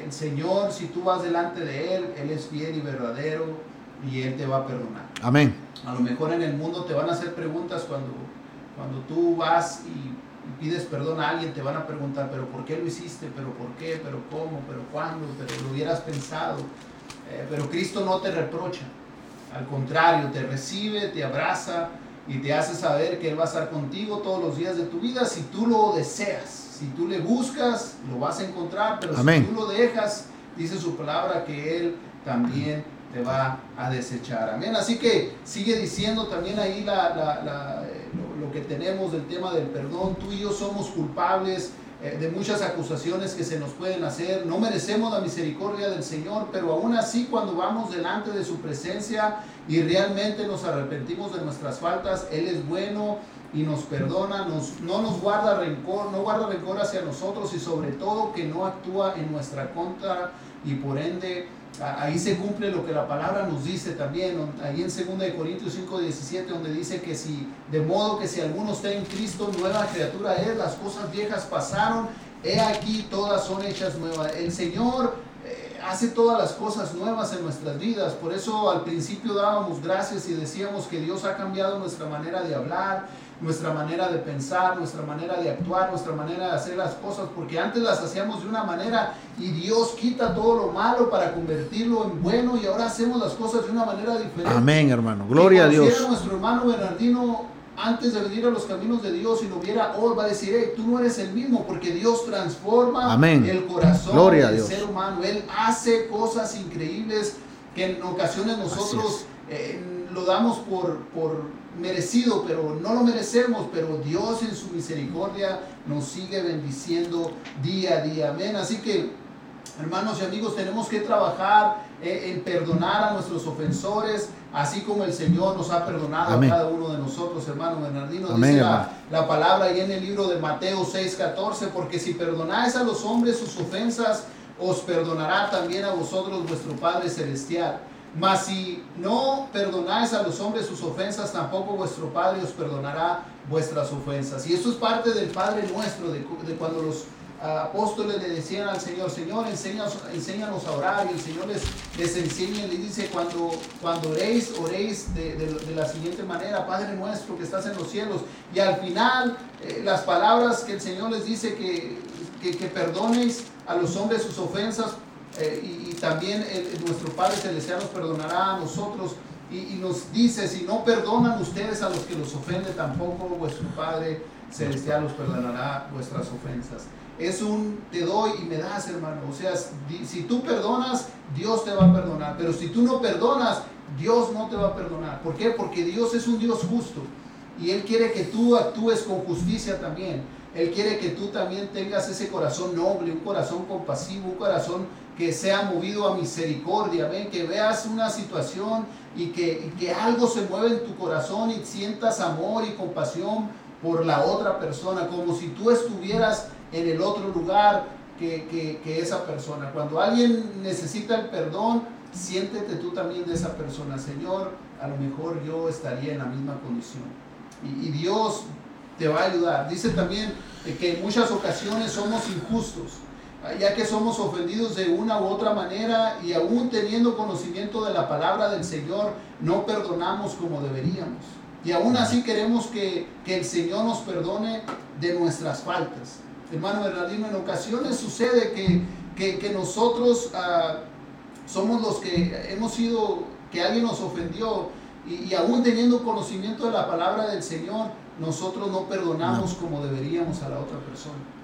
El Señor, si tú vas delante de Él, Él es fiel y verdadero y Él te va a perdonar. Amén. A lo mejor en el mundo te van a hacer preguntas cuando, cuando tú vas y, pides perdón a alguien, te van a preguntar, pero ¿por qué lo hiciste? ¿Pero por qué? ¿Pero cómo? ¿Pero cuándo? ¿Pero lo hubieras pensado? Eh, pero Cristo no te reprocha. Al contrario, te recibe, te abraza y te hace saber que Él va a estar contigo todos los días de tu vida si tú lo deseas. Si tú le buscas, lo vas a encontrar, pero si tú lo dejas, dice su palabra que Él también te va a desechar. Amén. Así que sigue diciendo también ahí la, eh, lo, lo que tenemos del tema del perdón. Tú y yo somos culpables eh, de muchas acusaciones que se nos pueden hacer. No merecemos la misericordia del Señor, pero aún así cuando vamos delante de su presencia y realmente nos arrepentimos de nuestras faltas, Él es bueno y nos perdona, nos, no nos guarda rencor, no guarda rencor hacia nosotros y sobre todo que no actúa en nuestra contra y por ende ahí se cumple lo que la palabra nos dice también, ahí en 2 Corintios 5, 17, donde dice que si, de modo que si alguno está en Cristo, nueva criatura es, las cosas viejas pasaron, he aquí todas son hechas nuevas. El Señor, eh, hace todas las cosas nuevas en nuestras vidas. Por eso al principio dábamos gracias y decíamos que Dios ha cambiado nuestra manera de hablar, nuestra manera de pensar, nuestra manera de actuar, nuestra manera de hacer las cosas, porque antes las hacíamos de una manera y Dios quita todo lo malo para convertirlo en bueno y ahora hacemos las cosas de una manera diferente. Amén, hermano. Gloria a Dios. nuestro hermano Bernardino antes de venir a los caminos de Dios y lo viera hoy, va a decir, hey, tú no eres el mismo, porque Dios transforma el corazón del ser humano. Él hace cosas increíbles que en ocasiones nosotros eh, lo damos por, por merecido, pero no lo merecemos, pero Dios en su misericordia nos sigue bendiciendo día a día. Amén. Así que, hermanos y amigos, tenemos que trabajar eh, en perdonar a nuestros ofensores, así como el Señor nos ha perdonado a cada uno de nosotros, hermano Bernardino. dice la, la, palabra ahí en el libro de Mateo 6:14, porque si perdonáis a los hombres sus ofensas, os perdonará también a vosotros vuestro Padre Celestial. Mas si no perdonáis a los hombres sus ofensas, tampoco vuestro Padre os perdonará vuestras ofensas. Y esto es parte del Padre nuestro, de, cuando los ah, apóstoles le decían al Señor, Señor, enséñanos, enséñanos a orar. Y el Señor les, les enseña y les dice, cuando, cuando oréis, oréis de, la siguiente manera, Padre nuestro que estás en los cielos. Y al final, eh, las palabras que el Señor les dice que, que perdonéis a los hombres sus ofensas, eh, y, también nuestro Padre Celestial nos perdonará a nosotros. Y, nos dice, si no perdonan ustedes a los que los ofenden, tampoco vuestro Padre Celestial los perdonará vuestras ofensas. Es un te doy y me das, hermano. O sea, si tú perdonas, Dios te va a perdonar. Pero si tú no perdonas, Dios no te va a perdonar. ¿Por qué? Porque Dios es un Dios justo. Y Él quiere que tú actúes con justicia también. Él quiere que tú también tengas ese corazón noble, un corazón compasivo, un corazón que sea movido a misericordia, ¿ven? que veas una situación y que, que algo se mueve en tu corazón y sientas amor y compasión por la otra persona, como si tú estuvieras en el otro lugar que, que, que, esa persona. Cuando alguien necesita el perdón, siéntete tú también de esa persona. Señor, a lo mejor yo estaría en la misma condición. Y, y Dios te va a ayudar. Dice también que en muchas ocasiones somos injustos ya que somos ofendidos de una u otra manera y aún teniendo conocimiento de la palabra del Señor, no perdonamos como deberíamos. Y aún así queremos que, el Señor nos perdone de nuestras faltas. Hermano Bernardino, en ocasiones sucede que, que, nosotros ah, somos los que hemos sido, que alguien nos ofendió y, aún teniendo conocimiento de la palabra del Señor, nosotros no perdonamos como deberíamos a la otra persona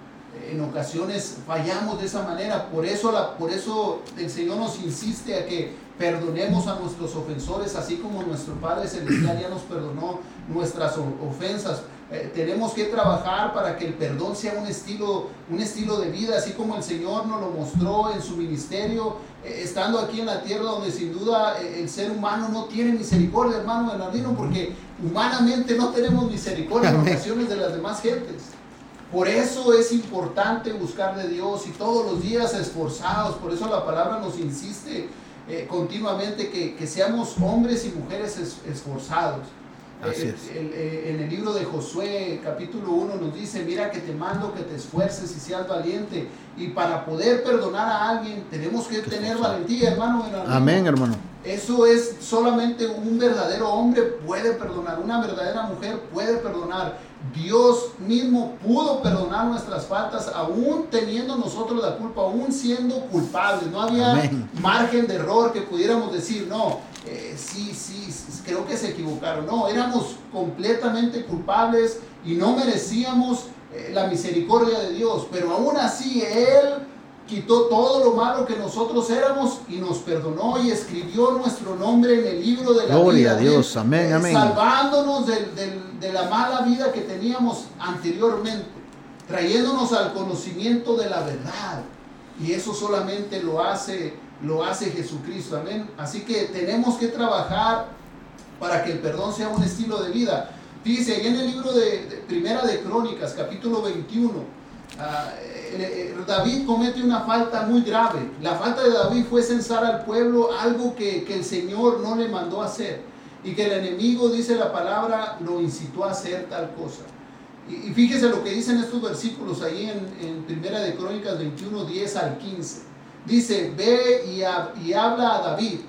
en ocasiones fallamos de esa manera. Por eso, la, por eso el Señor nos insiste a que perdonemos a nuestros ofensores, así como nuestro Padre Celestial ya nos perdonó nuestras ofensas. Eh, tenemos que trabajar para que el perdón sea un estilo, un estilo de vida, así como el Señor nos lo mostró en su ministerio, eh, estando aquí en la tierra, donde sin duda eh, el ser humano no tiene misericordia, hermano Bernardino, porque humanamente no tenemos misericordia en ocasiones de las demás gentes. Por eso es importante buscar de Dios y todos los días esforzados. Por eso la palabra nos insiste eh, continuamente que, seamos hombres y mujeres esforzados. Eh, eh, en el libro de Josué, capítulo 1, nos dice, mira que te mando que te esfuerces y seas valiente. Y para poder perdonar a alguien tenemos que tener valentía, hermano. Amén, hermano. Eso es solamente un verdadero hombre puede perdonar, una verdadera mujer puede perdonar. Dios mismo pudo perdonar nuestras faltas, aún teniendo nosotros la culpa, aún siendo culpables. No había margen de error que pudiéramos decir, no, eh, sí, sí, creo que se equivocaron. No, éramos completamente culpables y no merecíamos eh, la misericordia de Dios, pero aún así Él quitó todo lo malo que nosotros éramos y nos perdonó y escribió nuestro nombre en el libro de la Gloria a Dios, amén, amén. Salvándonos de, la mala vida que teníamos anteriormente, trayéndonos al conocimiento de la verdad. Y eso solamente lo hace, lo hace Jesucristo, amén. Así que tenemos que trabajar para que el perdón sea un estilo de vida. Dice, ahí en el libro de, de Primera de Crónicas, capítulo 21, Ah, eh, eh, David comete una falta muy grave. La falta de David fue censar al pueblo algo que, el Señor no le mandó hacer. Y que el enemigo, dice la palabra, lo incitó a hacer tal cosa. Y, fíjese lo que dicen estos versículos ahí en, en Primera de Crónicas 21, 10 al 15. dice, ve y, hab- y habla a David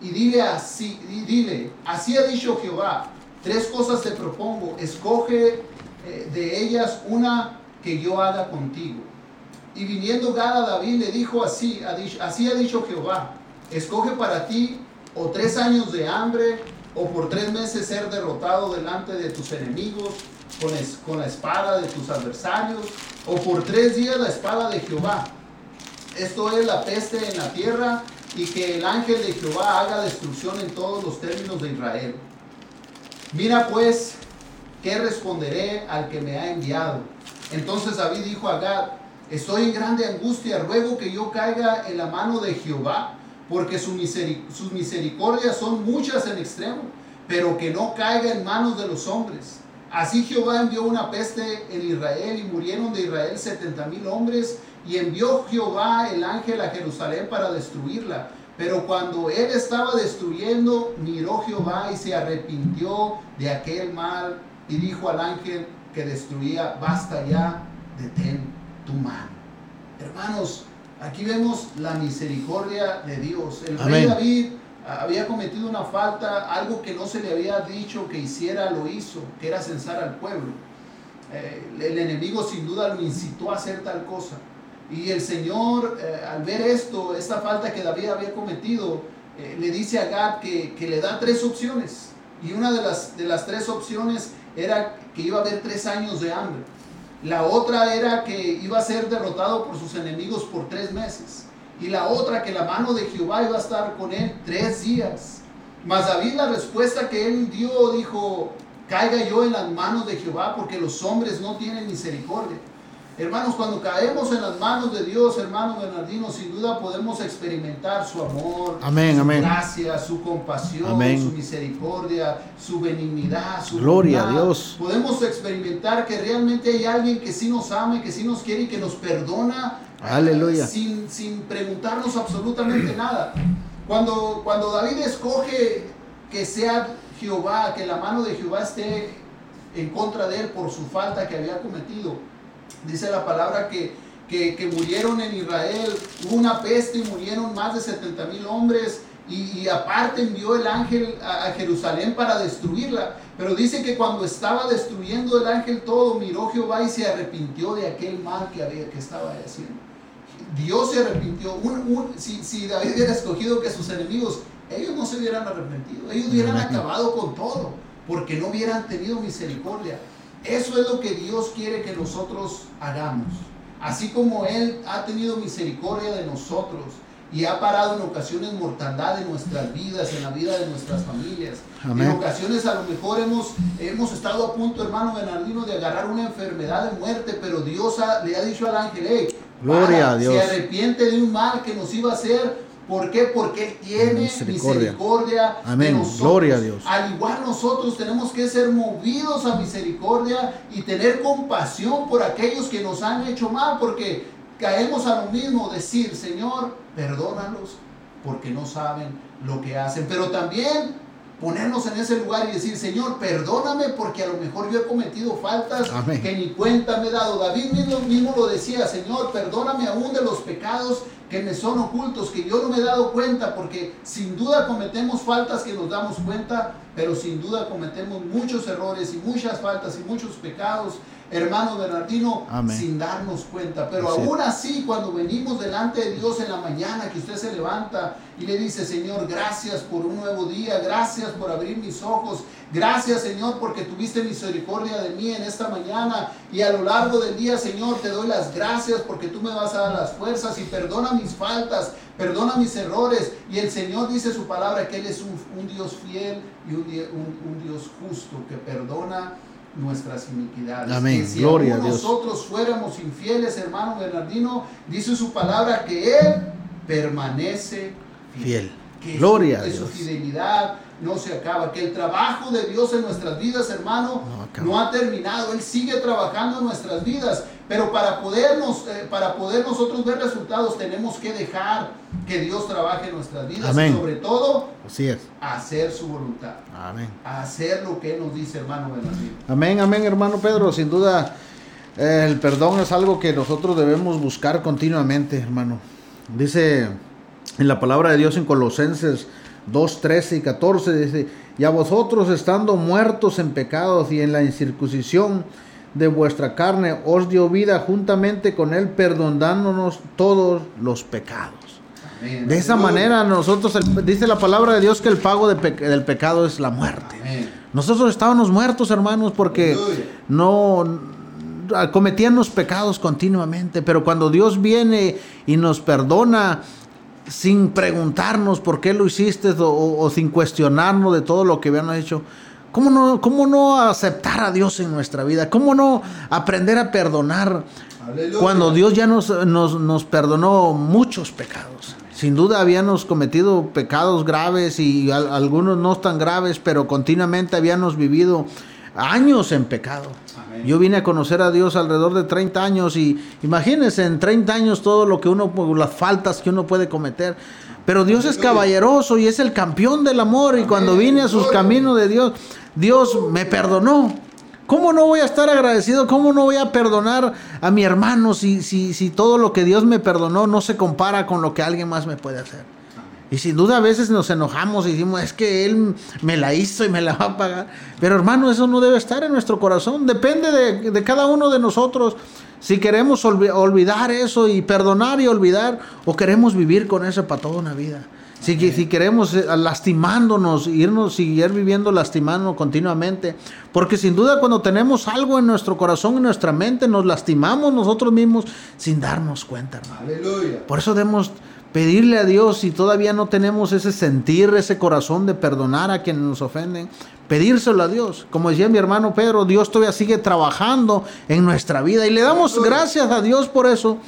y dile así, y dile, así ha dicho Jehová, tres cosas te propongo, escoge eh, de ellas una que yo haga contigo. Y viniendo Gad a David le dijo así, así ha dicho Jehová, escoge para ti o tres años de hambre o por tres meses ser derrotado delante de tus enemigos con, es- con la espada de tus adversarios o por tres días la espada de Jehová. Esto es la peste en la tierra y que el ángel de Jehová haga destrucción en todos los términos de Israel. Mira pues, ¿qué responderé al que me ha enviado? Entonces David dijo a Gad, estoy en grande angustia, ruego que yo caiga en la mano de Jehová, porque sus misericordias son muchas en extremo, pero que no caiga en manos de los hombres. Así Jehová envió una peste en Israel y murieron de Israel setenta mil hombres y envió Jehová el ángel a Jerusalén para destruirla. Pero cuando él estaba destruyendo, miró Jehová y se arrepintió de aquel mal y dijo al ángel que destruía, basta ya, detén tu mano. Hermanos, aquí vemos la misericordia de Dios. El rey. David ah, había cometido una falta, algo que no se le había dicho que hiciera, lo hizo, que era censar al pueblo. Eh, el enemigo sin duda lo incitó a hacer tal cosa. Y el Señor, eh, al ver esto, esta falta que David había cometido, eh, le dice a Gad que, que le da tres opciones. Y una de las, de las tres opciones era que iba a haber tres años de hambre. La otra era que iba a ser derrotado por sus enemigos por tres meses. Y la otra que la mano de Jehová iba a estar con él tres días. Mas David la respuesta que él dio dijo, caiga yo en las manos de Jehová porque los hombres no tienen misericordia. Hermanos, cuando caemos en las manos de Dios, hermano Bernardino, sin duda podemos experimentar su amor, Amén, su amén. gracia, su compasión, Amén. su misericordia, su benignidad, su Gloria a bondad. Dios. Podemos experimentar que realmente hay alguien que sí nos ama, que sí nos quiere y que nos perdona eh, Aleluya. sin, sin preguntarnos absolutamente nada. Cuando, cuando David escoge que sea Jehová, que la mano de Jehová esté en contra de él por su falta que había cometido, dice la palabra que, que, que murieron en Israel, hubo una peste y murieron más de 70 mil hombres. Y, y aparte envió el ángel a, a Jerusalén para destruirla. Pero dice que cuando estaba destruyendo el ángel todo, miró Jehová y se arrepintió de aquel mal que, había, que estaba haciendo. Dios se arrepintió. Un- un- si, si David hubiera escogido que sus enemigos, ellos no se hubieran arrepentido, ellos hubieran acabado con todo, porque no hubieran tenido misericordia. Eso es lo que Dios quiere que nosotros hagamos. Así como Él ha tenido misericordia de nosotros y ha parado en ocasiones mortandad en nuestras vidas, en la vida de nuestras familias. Amén. En ocasiones a lo mejor hemos, hemos estado a punto, hermano Bernardino, de agarrar una enfermedad de muerte, pero Dios ha- le ha dicho al ángel, hey, Gloria para, a Dios. se arrepiente de un mal que nos iba a hacer. ¿Por qué? Porque Él tiene Misericordia. misericordia, de Amén. nosotros. Gloria a Dios. Al igual nosotros tenemos que ser movidos a misericordia y tener compasión por aquellos que nos han hecho mal, porque caemos a lo mismo, decir, Señor, perdónalos porque no saben lo que hacen. Pero también ponernos en ese lugar y decir, Señor, perdóname porque a lo mejor yo he cometido faltas Amén. que ni cuenta me he dado. David mismo, mismo lo decía, Señor, perdóname aún de los pecados que me son ocultos, que yo no me he dado cuenta, porque sin duda cometemos faltas que nos damos cuenta, pero sin duda cometemos muchos errores y muchas faltas y muchos pecados, hermano Bernardino, Amén. sin darnos cuenta. Pero Así aún así, cuando venimos delante de Dios en la mañana, que usted se levanta y le dice, Señor, gracias por un nuevo día, gracias por abrir mis ojos, gracias, Señor, porque tuviste misericordia de mí en esta mañana y a lo largo del día, Señor, te doy las gracias porque tú me vas a dar las fuerzas y perdona mis faltas, perdona mis errores. Y el Señor dice su palabra que Él es un, un Dios fiel y un, di- un- un Dios justo que perdona nuestras iniquidades. Amén. Que si Gloria aún a Dios. nosotros fuéramos infieles, hermano Bernardino, dice su palabra que Él permanece Fiel. que Gloria su, a que su Dios. fidelidad no se acaba, que el trabajo de Dios en nuestras vidas, hermano, No no ha terminado, Él sigue trabajando en nuestras vidas, pero para podernos, eh, para poder nosotros ver resultados tenemos que dejar que Dios trabaje en nuestras vidas Amén. y sobre todo Así es. hacer su voluntad, Amén. hacer lo que Él nos dice, hermano Bernardino. Amén, amén, hermano Pedro. Sin duda, eh, el perdón es algo que nosotros debemos buscar continuamente, hermano. Dice en la palabra de Dios en Colosenses 2, 13 y 14, dice, y a vosotros estando muertos en pecados y en la incircuncisión de vuestra carne, os dio vida juntamente con él, perdonándonos todos los pecados. De esa manera nosotros, dice la palabra de Dios que el pago del pecado es la muerte. Nosotros estábamos muertos, hermanos, porque no cometíamos pecados continuamente, pero cuando Dios viene y nos perdona, sin preguntarnos por qué lo hiciste o, sin cuestionarnos de todo lo que habíamos hecho. ¿Cómo no, ¿Cómo no aceptar a Dios en nuestra vida? ¿Cómo no aprender a perdonar cuando Dios ya nos, nos, perdonó muchos pecados? Sin duda habíamos cometido pecados graves y algunos no tan graves, pero continuamente habíamos vivido años en pecado. Yo vine a conocer a Dios alrededor de 30 años y imagínense en 30 años todo lo que uno, las faltas que uno puede cometer. Pero Dios es caballeroso y es el campeón del amor y cuando vine a sus caminos de Dios, Dios me perdonó. ¿Cómo no voy a estar agradecido? ¿Cómo no voy a perdonar a mi hermano si, si, si todo lo que Dios me perdonó no se compara con lo que alguien más me puede hacer? Y sin duda a veces nos enojamos y decimos, es que Él me la hizo y me la va a pagar. Pero hermano, eso no debe estar en nuestro corazón. Depende de, cada uno de nosotros. Si queremos olvidar eso y perdonar y olvidar, o queremos vivir con eso para toda una vida. Si, si queremos eh, lastimándonos, irnos, seguir viviendo lastimándonos continuamente. Porque sin duda cuando tenemos algo en nuestro corazón, en nuestra mente, nos lastimamos nosotros mismos sin darnos cuenta, hermano. Aleluya. Por eso debemos pedirle a Dios si todavía no tenemos ese sentir, ese corazón de perdonar a quienes nos ofenden, pedírselo a Dios. Como decía mi hermano Pedro, Dios todavía sigue trabajando en nuestra vida y le damos gracias a Dios por eso.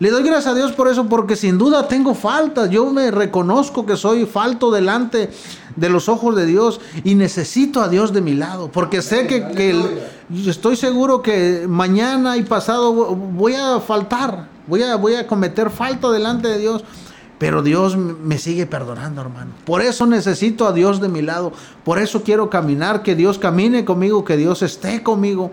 Le doy gracias a Dios por eso porque sin duda tengo faltas. Yo me reconozco que soy falto delante de los ojos de Dios y necesito a Dios de mi lado porque sé que, que estoy seguro que mañana y pasado voy a faltar, voy a, voy a cometer falta delante de Dios. Pero Dios me sigue perdonando, hermano. Por eso necesito a Dios de mi lado. Por eso quiero caminar, que Dios camine conmigo, que Dios esté conmigo.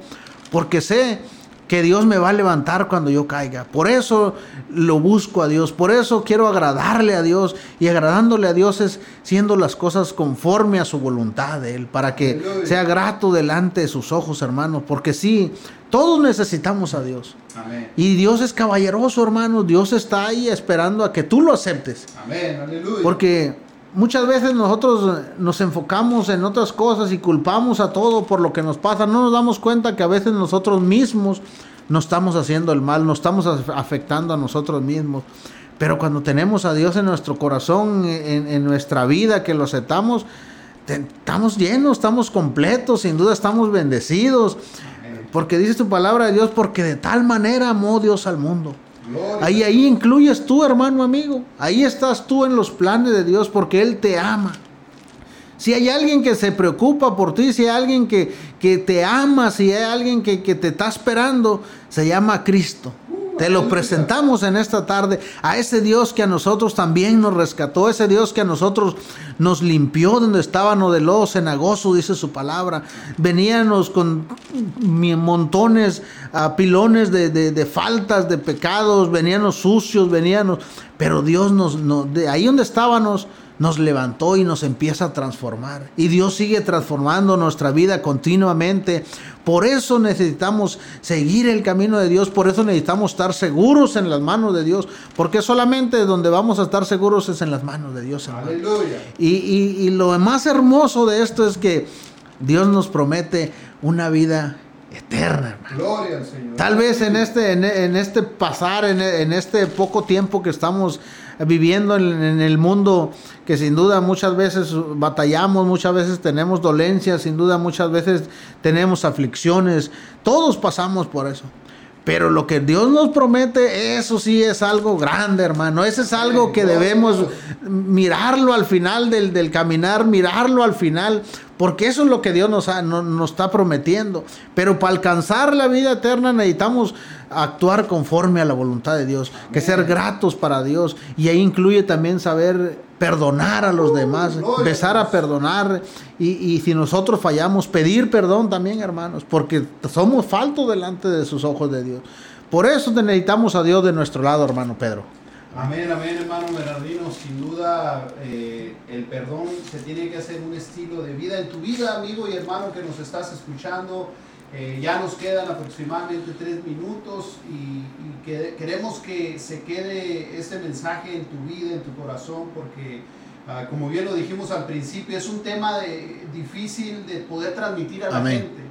Porque sé que Dios me va a levantar cuando yo caiga. Por eso lo busco a Dios. Por eso quiero agradarle a Dios. Y agradándole a Dios es siendo las cosas conforme a su voluntad de Él. Para que sea grato delante de sus ojos, hermanos. Porque sí, todos necesitamos a Dios. Amén. Y Dios es caballeroso, hermano. Dios está ahí esperando a que tú lo aceptes. Amén. Aleluya. Porque muchas veces nosotros nos enfocamos en otras cosas y culpamos a todo por lo que nos pasa. No nos damos cuenta que a veces nosotros mismos nos estamos haciendo el mal, nos estamos afectando a nosotros mismos. Pero cuando tenemos a Dios en nuestro corazón, en, en nuestra vida, que lo aceptamos, estamos llenos, estamos completos, sin duda estamos bendecidos. Porque dice tu palabra de Dios, porque de tal manera amó Dios al mundo. Ahí, ahí incluyes tú, hermano amigo. Ahí estás tú en los planes de Dios porque Él te ama. Si hay alguien que se preocupa por ti, si hay alguien que, que te ama, si hay alguien que, que te está esperando, se llama Cristo. Te lo presentamos en esta tarde a ese Dios que a nosotros también nos rescató, ese Dios que a nosotros nos limpió donde estábamos de lodo cenagoso, dice su palabra. Veníamos con montones, uh, pilones de, de, faltas, de pecados, veníamos sucios, veníamos, pero Dios nos, de ahí donde estábamos, nos levantó y nos empieza a transformar. Y Dios sigue transformando nuestra vida continuamente. Por eso necesitamos seguir el camino de Dios, por eso necesitamos estar seguros en las manos de Dios, porque solamente donde vamos a estar seguros es en las manos de Dios. Aleluya. Y, y, lo más hermoso de esto es que Dios nos promete una vida eterna. Gloria al Señor. Tal vez en este, en, este pasar, en, en este poco tiempo que estamos viviendo en, el mundo que sin duda muchas veces batallamos, muchas veces tenemos dolencias, sin duda muchas veces tenemos aflicciones, todos pasamos por eso. Pero lo que Dios nos promete, eso sí es algo grande, hermano. Eso es algo que debemos mirarlo al final del, del caminar, mirarlo al final, porque eso es lo que Dios nos, nos está prometiendo. Pero para alcanzar la vida eterna necesitamos actuar conforme a la voluntad de Dios, que ser gratos para Dios. Y ahí incluye también saber perdonar a los demás, empezar a perdonar. Y, y, si nosotros fallamos, pedir perdón también, hermanos, porque somos faltos delante de sus ojos de Dios. Por eso necesitamos a Dios de nuestro lado, hermano Pedro. Amén, amén, hermano Bernardino. Sin duda, eh, el perdón se tiene que hacer un estilo de vida en tu vida, amigo y hermano que nos estás escuchando. Eh, ya nos quedan aproximadamente tres minutos y, queremos que se quede este mensaje en tu vida, en tu corazón, porque ah, como bien lo dijimos al principio, es un tema de, difícil de poder transmitir a la gente.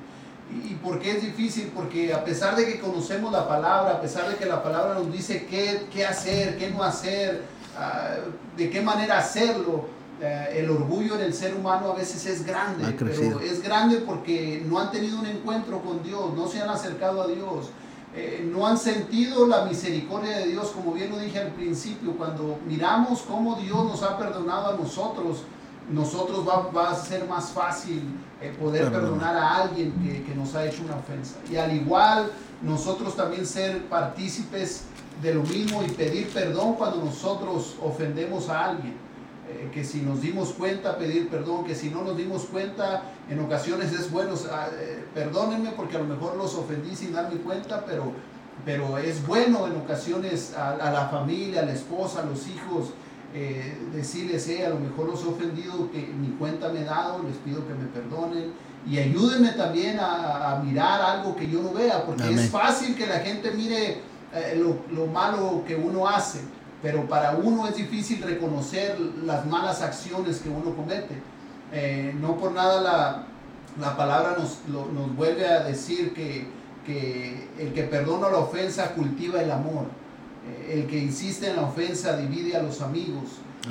¿Y por qué es difícil? Porque a pesar de que conocemos la palabra, a pesar de que la palabra nos dice qué, qué hacer, qué no hacer, ah, de qué manera hacerlo, eh, el orgullo en el ser humano a veces es grande, pero es grande porque no han tenido un encuentro con Dios, no se han acercado a Dios, eh, no han sentido la misericordia de Dios, como bien lo dije al principio, cuando miramos cómo Dios nos ha perdonado a nosotros, nosotros va, a ser más fácil eh, poder perdonar a alguien que, que, nos ha hecho una ofensa. Y al igual, nosotros también ser partícipes de lo mismo y pedir perdón cuando nosotros ofendemos a alguien. Eh, que si nos dimos cuenta, pedir perdón, que si no nos dimos cuenta, en ocasiones es bueno, eh, perdónenme porque a lo mejor los ofendí sin darme cuenta, pero, pero es bueno en ocasiones a, a la familia, a la esposa, a los hijos, eh, decirles, eh, a lo mejor los he ofendido, que mi cuenta me he dado, les pido que me perdonen y ayúdenme también a, mirar algo que yo no vea, porque es fácil que la gente mire eh, lo, malo que uno hace, pero para uno es difícil reconocer las malas acciones que uno comete. Eh, no por nada la, la palabra nos, nos, vuelve a decir que, que el que perdona la ofensa cultiva el amor el que insiste en la ofensa divide a los amigos.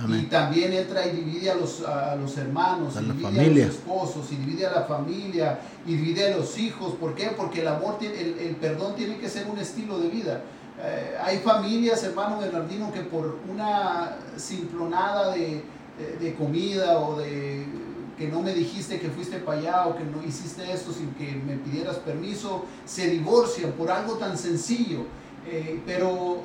Y también entra y divide a los, a los hermanos, y divide a los esposos, y divide a la familia, y divide a los hijos. ¿Por qué? Porque el amor, tiene, el, perdón tiene que ser un estilo de vida. Eh, hay familias, hermano Bernardino, que por una simplonada de, de, comida o de que no me dijiste que fuiste para allá o que no hiciste esto sin que me pidieras permiso, se divorcian por algo tan sencillo. Eh, pero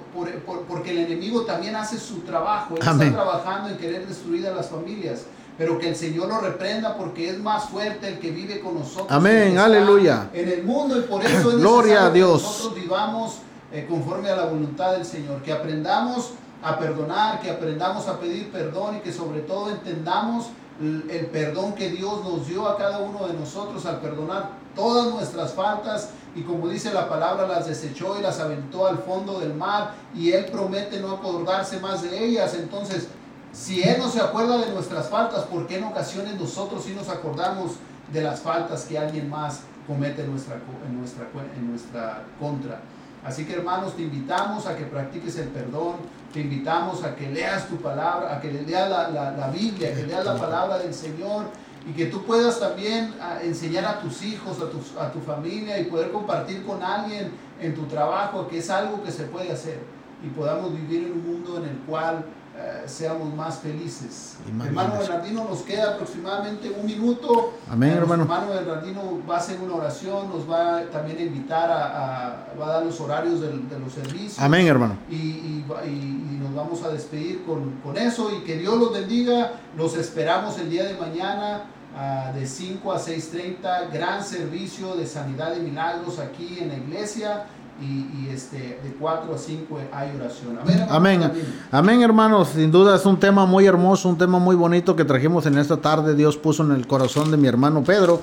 porque el enemigo también hace su trabajo, él está trabajando en querer destruir a las familias, pero que el Señor lo reprenda porque es más fuerte el que vive con nosotros. Amén, aleluya. En el mundo y por eso es Gloria a Dios. que nosotros vivamos eh, conforme a la voluntad del Señor, que aprendamos a perdonar, que aprendamos a pedir perdón y que sobre todo entendamos el perdón que Dios nos dio a cada uno de nosotros al perdonar todas nuestras faltas y como dice la palabra las desechó y las aventó al fondo del mar y Él promete no acordarse más de ellas. Entonces, si Él no se acuerda de nuestras faltas, ¿por qué en ocasiones nosotros sí nos acordamos de las faltas que alguien más comete en nuestra, en nuestra, en nuestra contra? Así que hermanos, te invitamos a que practiques el perdón, te invitamos a que leas tu palabra, a que leas la, la, Biblia, que leas la palabra del Señor y que tú puedas también enseñar a tus hijos, a a tu familia y poder compartir con alguien en tu trabajo que es algo que se puede hacer y podamos vivir en un mundo en el cual eh, seamos más felices. hermano Bernardino, nos queda aproximadamente un minuto. Amén, hermano. Hermano Bernardino va a hacer una oración, nos va también a invitar a, va a dar los horarios de, los servicios. Amén, hermano. Y, y, y, nos vamos a despedir con, con, eso y que Dios los bendiga. Los esperamos el día de mañana. Uh, de 5 a 6.30, gran servicio de sanidad y milagros aquí en la iglesia y, este, de 4 a 5 hay oración. Amén, amén. hermanos. Sin duda es un tema muy hermoso, un tema muy bonito que trajimos en esta tarde. Dios puso en el corazón de mi hermano Pedro.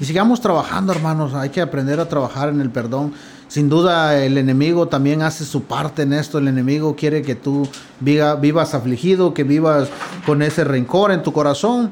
Y sigamos trabajando, hermanos. Hay que aprender a trabajar en el perdón. Sin duda el enemigo también hace su parte en esto. El enemigo quiere que tú vivas afligido, que vivas con ese rencor en tu corazón.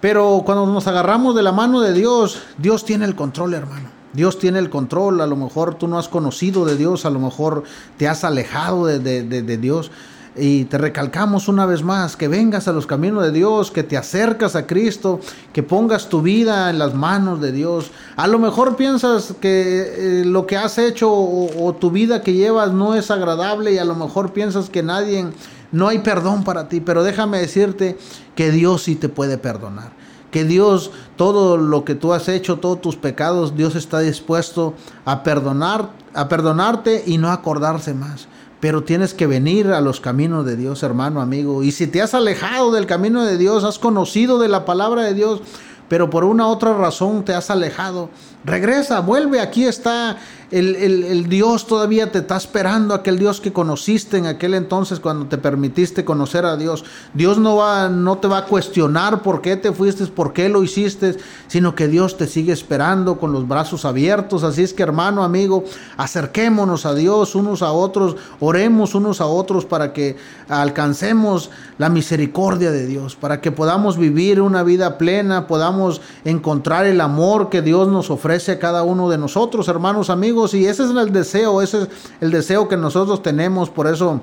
Pero cuando nos agarramos de la mano de Dios, Dios tiene el control, hermano. Dios tiene el control, a lo mejor tú no has conocido de Dios, a lo mejor te has alejado de, Dios. Y te recalcamos una vez más que vengas a los caminos de Dios, que te acercas a Cristo, que pongas tu vida en las manos de Dios. A lo mejor piensas que eh, lo que has hecho o, tu vida que llevas no es agradable y a lo mejor piensas que nadie, no hay perdón para ti, pero déjame decirte que Dios sí te puede perdonar que Dios, todo lo que tú has hecho, todos tus pecados, Dios está dispuesto a perdonar, a perdonarte y no acordarse más. Pero tienes que venir a los caminos de Dios, hermano, amigo. Y si te has alejado del camino de Dios, has conocido de la palabra de Dios, pero por una otra razón te has alejado, regresa, vuelve. Aquí está el, Dios todavía te está esperando, aquel Dios que conociste en aquel entonces cuando te permitiste conocer a Dios. Dios no, va, no te va a cuestionar por qué te fuiste, por qué lo hiciste, sino que Dios te sigue esperando con los brazos abiertos. Así es que hermano, amigo, acerquémonos a Dios unos a otros, oremos unos a otros para que alcancemos la misericordia de Dios, para que podamos vivir una vida plena, podamos encontrar el amor que Dios nos ofrece a cada uno de nosotros, hermanos, amigos y ese es el deseo, ese es el deseo que nosotros tenemos, por eso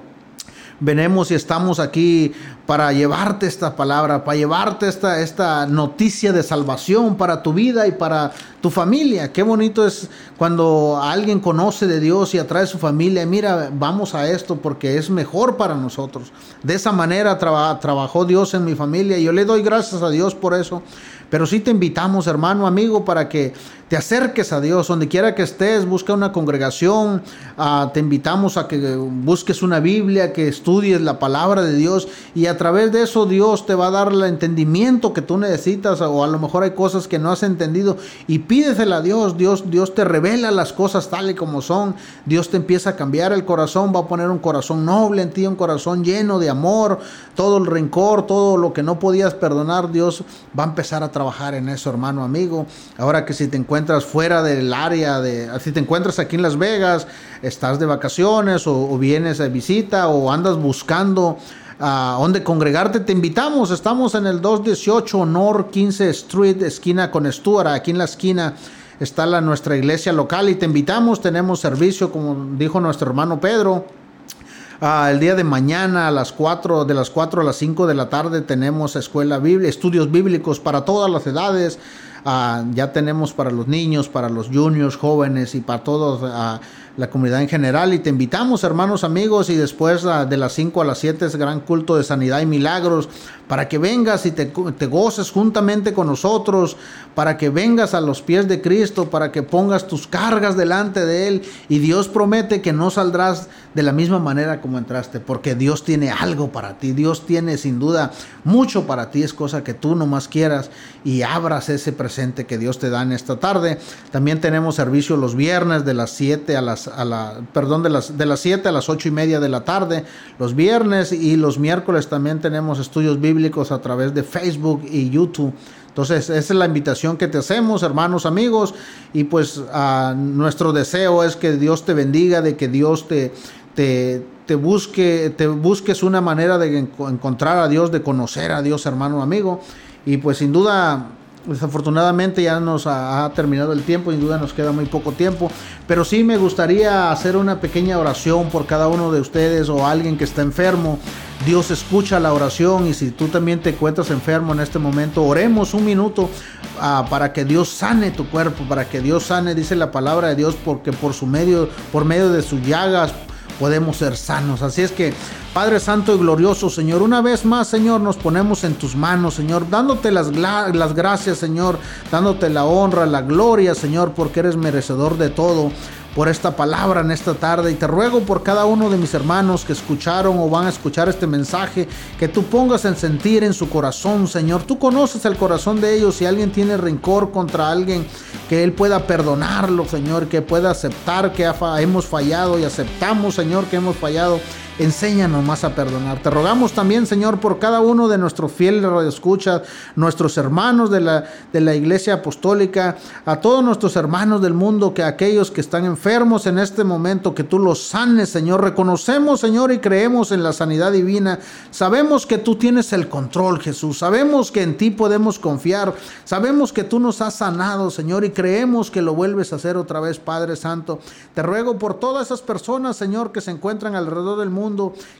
venemos y estamos aquí para llevarte esta palabra, para llevarte esta, esta noticia de salvación para tu vida y para tu familia. Qué bonito es cuando alguien conoce de Dios y atrae a su familia. Mira, vamos a esto porque es mejor para nosotros. De esa manera trabajó Dios en mi familia y yo le doy gracias a Dios por eso. Pero sí te invitamos, hermano, amigo, para que te acerques a Dios, donde quiera que estés, busca una congregación, ah, te invitamos a que busques una Biblia, que estudies la palabra de Dios y a través de eso Dios te va a dar el entendimiento que tú necesitas o a lo mejor hay cosas que no has entendido y pídesela a Dios, Dios, Dios te revela las cosas tal y como son, Dios te empieza a cambiar el corazón, va a poner un corazón noble en ti, un corazón lleno de amor, todo el rencor, todo lo que no podías perdonar, Dios va a empezar a trabajar en eso, hermano, amigo. Ahora que si te encuentras encuentras fuera del área de, si te encuentras aquí en Las Vegas, estás de vacaciones o, vienes de visita o andas buscando a uh, dónde congregarte, te invitamos. Estamos en el 218 North 15 Street, esquina con Stuart, aquí en la esquina está la, nuestra iglesia local y te invitamos. Tenemos servicio, como dijo nuestro hermano Pedro. Uh, el día de mañana a las 4, de las 4 a las 5 de la tarde tenemos escuela bíblica, estudios bíblicos para todas las edades. Ah, ya tenemos para los niños, para los juniors, jóvenes y para toda ah, la comunidad en general. Y te invitamos, hermanos, amigos, y después ah, de las 5 a las 7 es gran culto de sanidad y milagros, para que vengas y te, te goces juntamente con nosotros, para que vengas a los pies de Cristo, para que pongas tus cargas delante de Él. Y Dios promete que no saldrás de la misma manera como entraste, porque Dios tiene algo para ti. Dios tiene sin duda mucho para ti, es cosa que tú nomás quieras y abras ese presente que Dios te da en esta tarde. También tenemos servicio los viernes de las 7 a las, a la, perdón, de las, de las 7 a las 8 y media de la tarde, los viernes y los miércoles también tenemos estudios bíblicos a través de Facebook y YouTube. Entonces, esa es la invitación que te hacemos, hermanos, amigos, y pues uh, nuestro deseo es que Dios te bendiga, de que Dios te, te, te, busque, te busques una manera de encontrar a Dios, de conocer a Dios, hermano, amigo. Y pues sin duda, desafortunadamente ya nos ha, terminado el tiempo, sin duda nos queda muy poco tiempo, pero sí me gustaría hacer una pequeña oración por cada uno de ustedes o alguien que está enfermo. Dios escucha la oración y si tú también te encuentras enfermo en este momento, oremos un minuto ah, para que Dios sane tu cuerpo, para que Dios sane, dice la palabra de Dios, porque por su medio, por medio de sus llagas, podemos ser sanos. Así es que, Padre Santo y Glorioso, Señor, una vez más, Señor, nos ponemos en tus manos, Señor, dándote las, las gracias, Señor, dándote la honra, la gloria, Señor, porque eres merecedor de todo por esta palabra en esta tarde y te ruego por cada uno de mis hermanos que escucharon o van a escuchar este mensaje, que tú pongas en sentir en su corazón, Señor. Tú conoces el corazón de ellos. Si alguien tiene rencor contra alguien, que Él pueda perdonarlo, Señor, que pueda aceptar que hemos fallado y aceptamos, Señor, que hemos fallado enséñanos más a perdonar. Te rogamos también, Señor, por cada uno de nuestros fieles radioescuchas, nuestros hermanos de la, de la iglesia apostólica, a todos nuestros hermanos del mundo, que aquellos que están enfermos en este momento, que tú los sanes, Señor. Reconocemos, Señor, y creemos en la sanidad divina. Sabemos que tú tienes el control, Jesús. Sabemos que en ti podemos confiar. Sabemos que tú nos has sanado, Señor, y creemos que lo vuelves a hacer otra vez, Padre Santo. Te ruego por todas esas personas, Señor, que se encuentran alrededor del mundo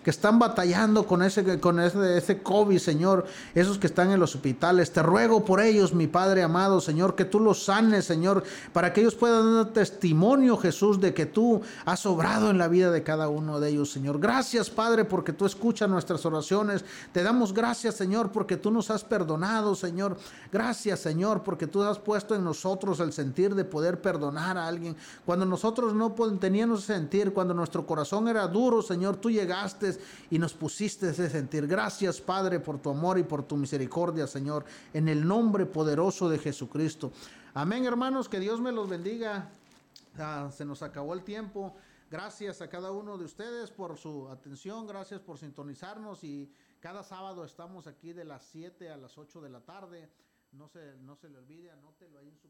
que están batallando con ese, con ese, ese COVID, Señor, esos que están en los hospitales. Te ruego por ellos, mi Padre amado, Señor, que tú los sanes, Señor, para que ellos puedan dar testimonio, Jesús, de que tú has obrado en la vida de cada uno de ellos, Señor. Gracias, Padre, porque tú escuchas nuestras oraciones. Te damos gracias, Señor, porque tú nos has perdonado, Señor. Gracias, Señor, porque tú has puesto en nosotros el sentir de poder perdonar a alguien. Cuando nosotros no teníamos sentir, cuando nuestro corazón era duro, Señor, tú llegaste y nos pusiste ese sentir. Gracias, Padre, por tu amor y por tu misericordia, Señor, en el nombre poderoso de Jesucristo. Amén, hermanos, que Dios me los bendiga. Se nos acabó el tiempo. Gracias a cada uno de ustedes por su atención, gracias por sintonizarnos y cada sábado estamos aquí de las 7 a las 8 de la tarde. No se, no se le olvide, anótelo ahí en su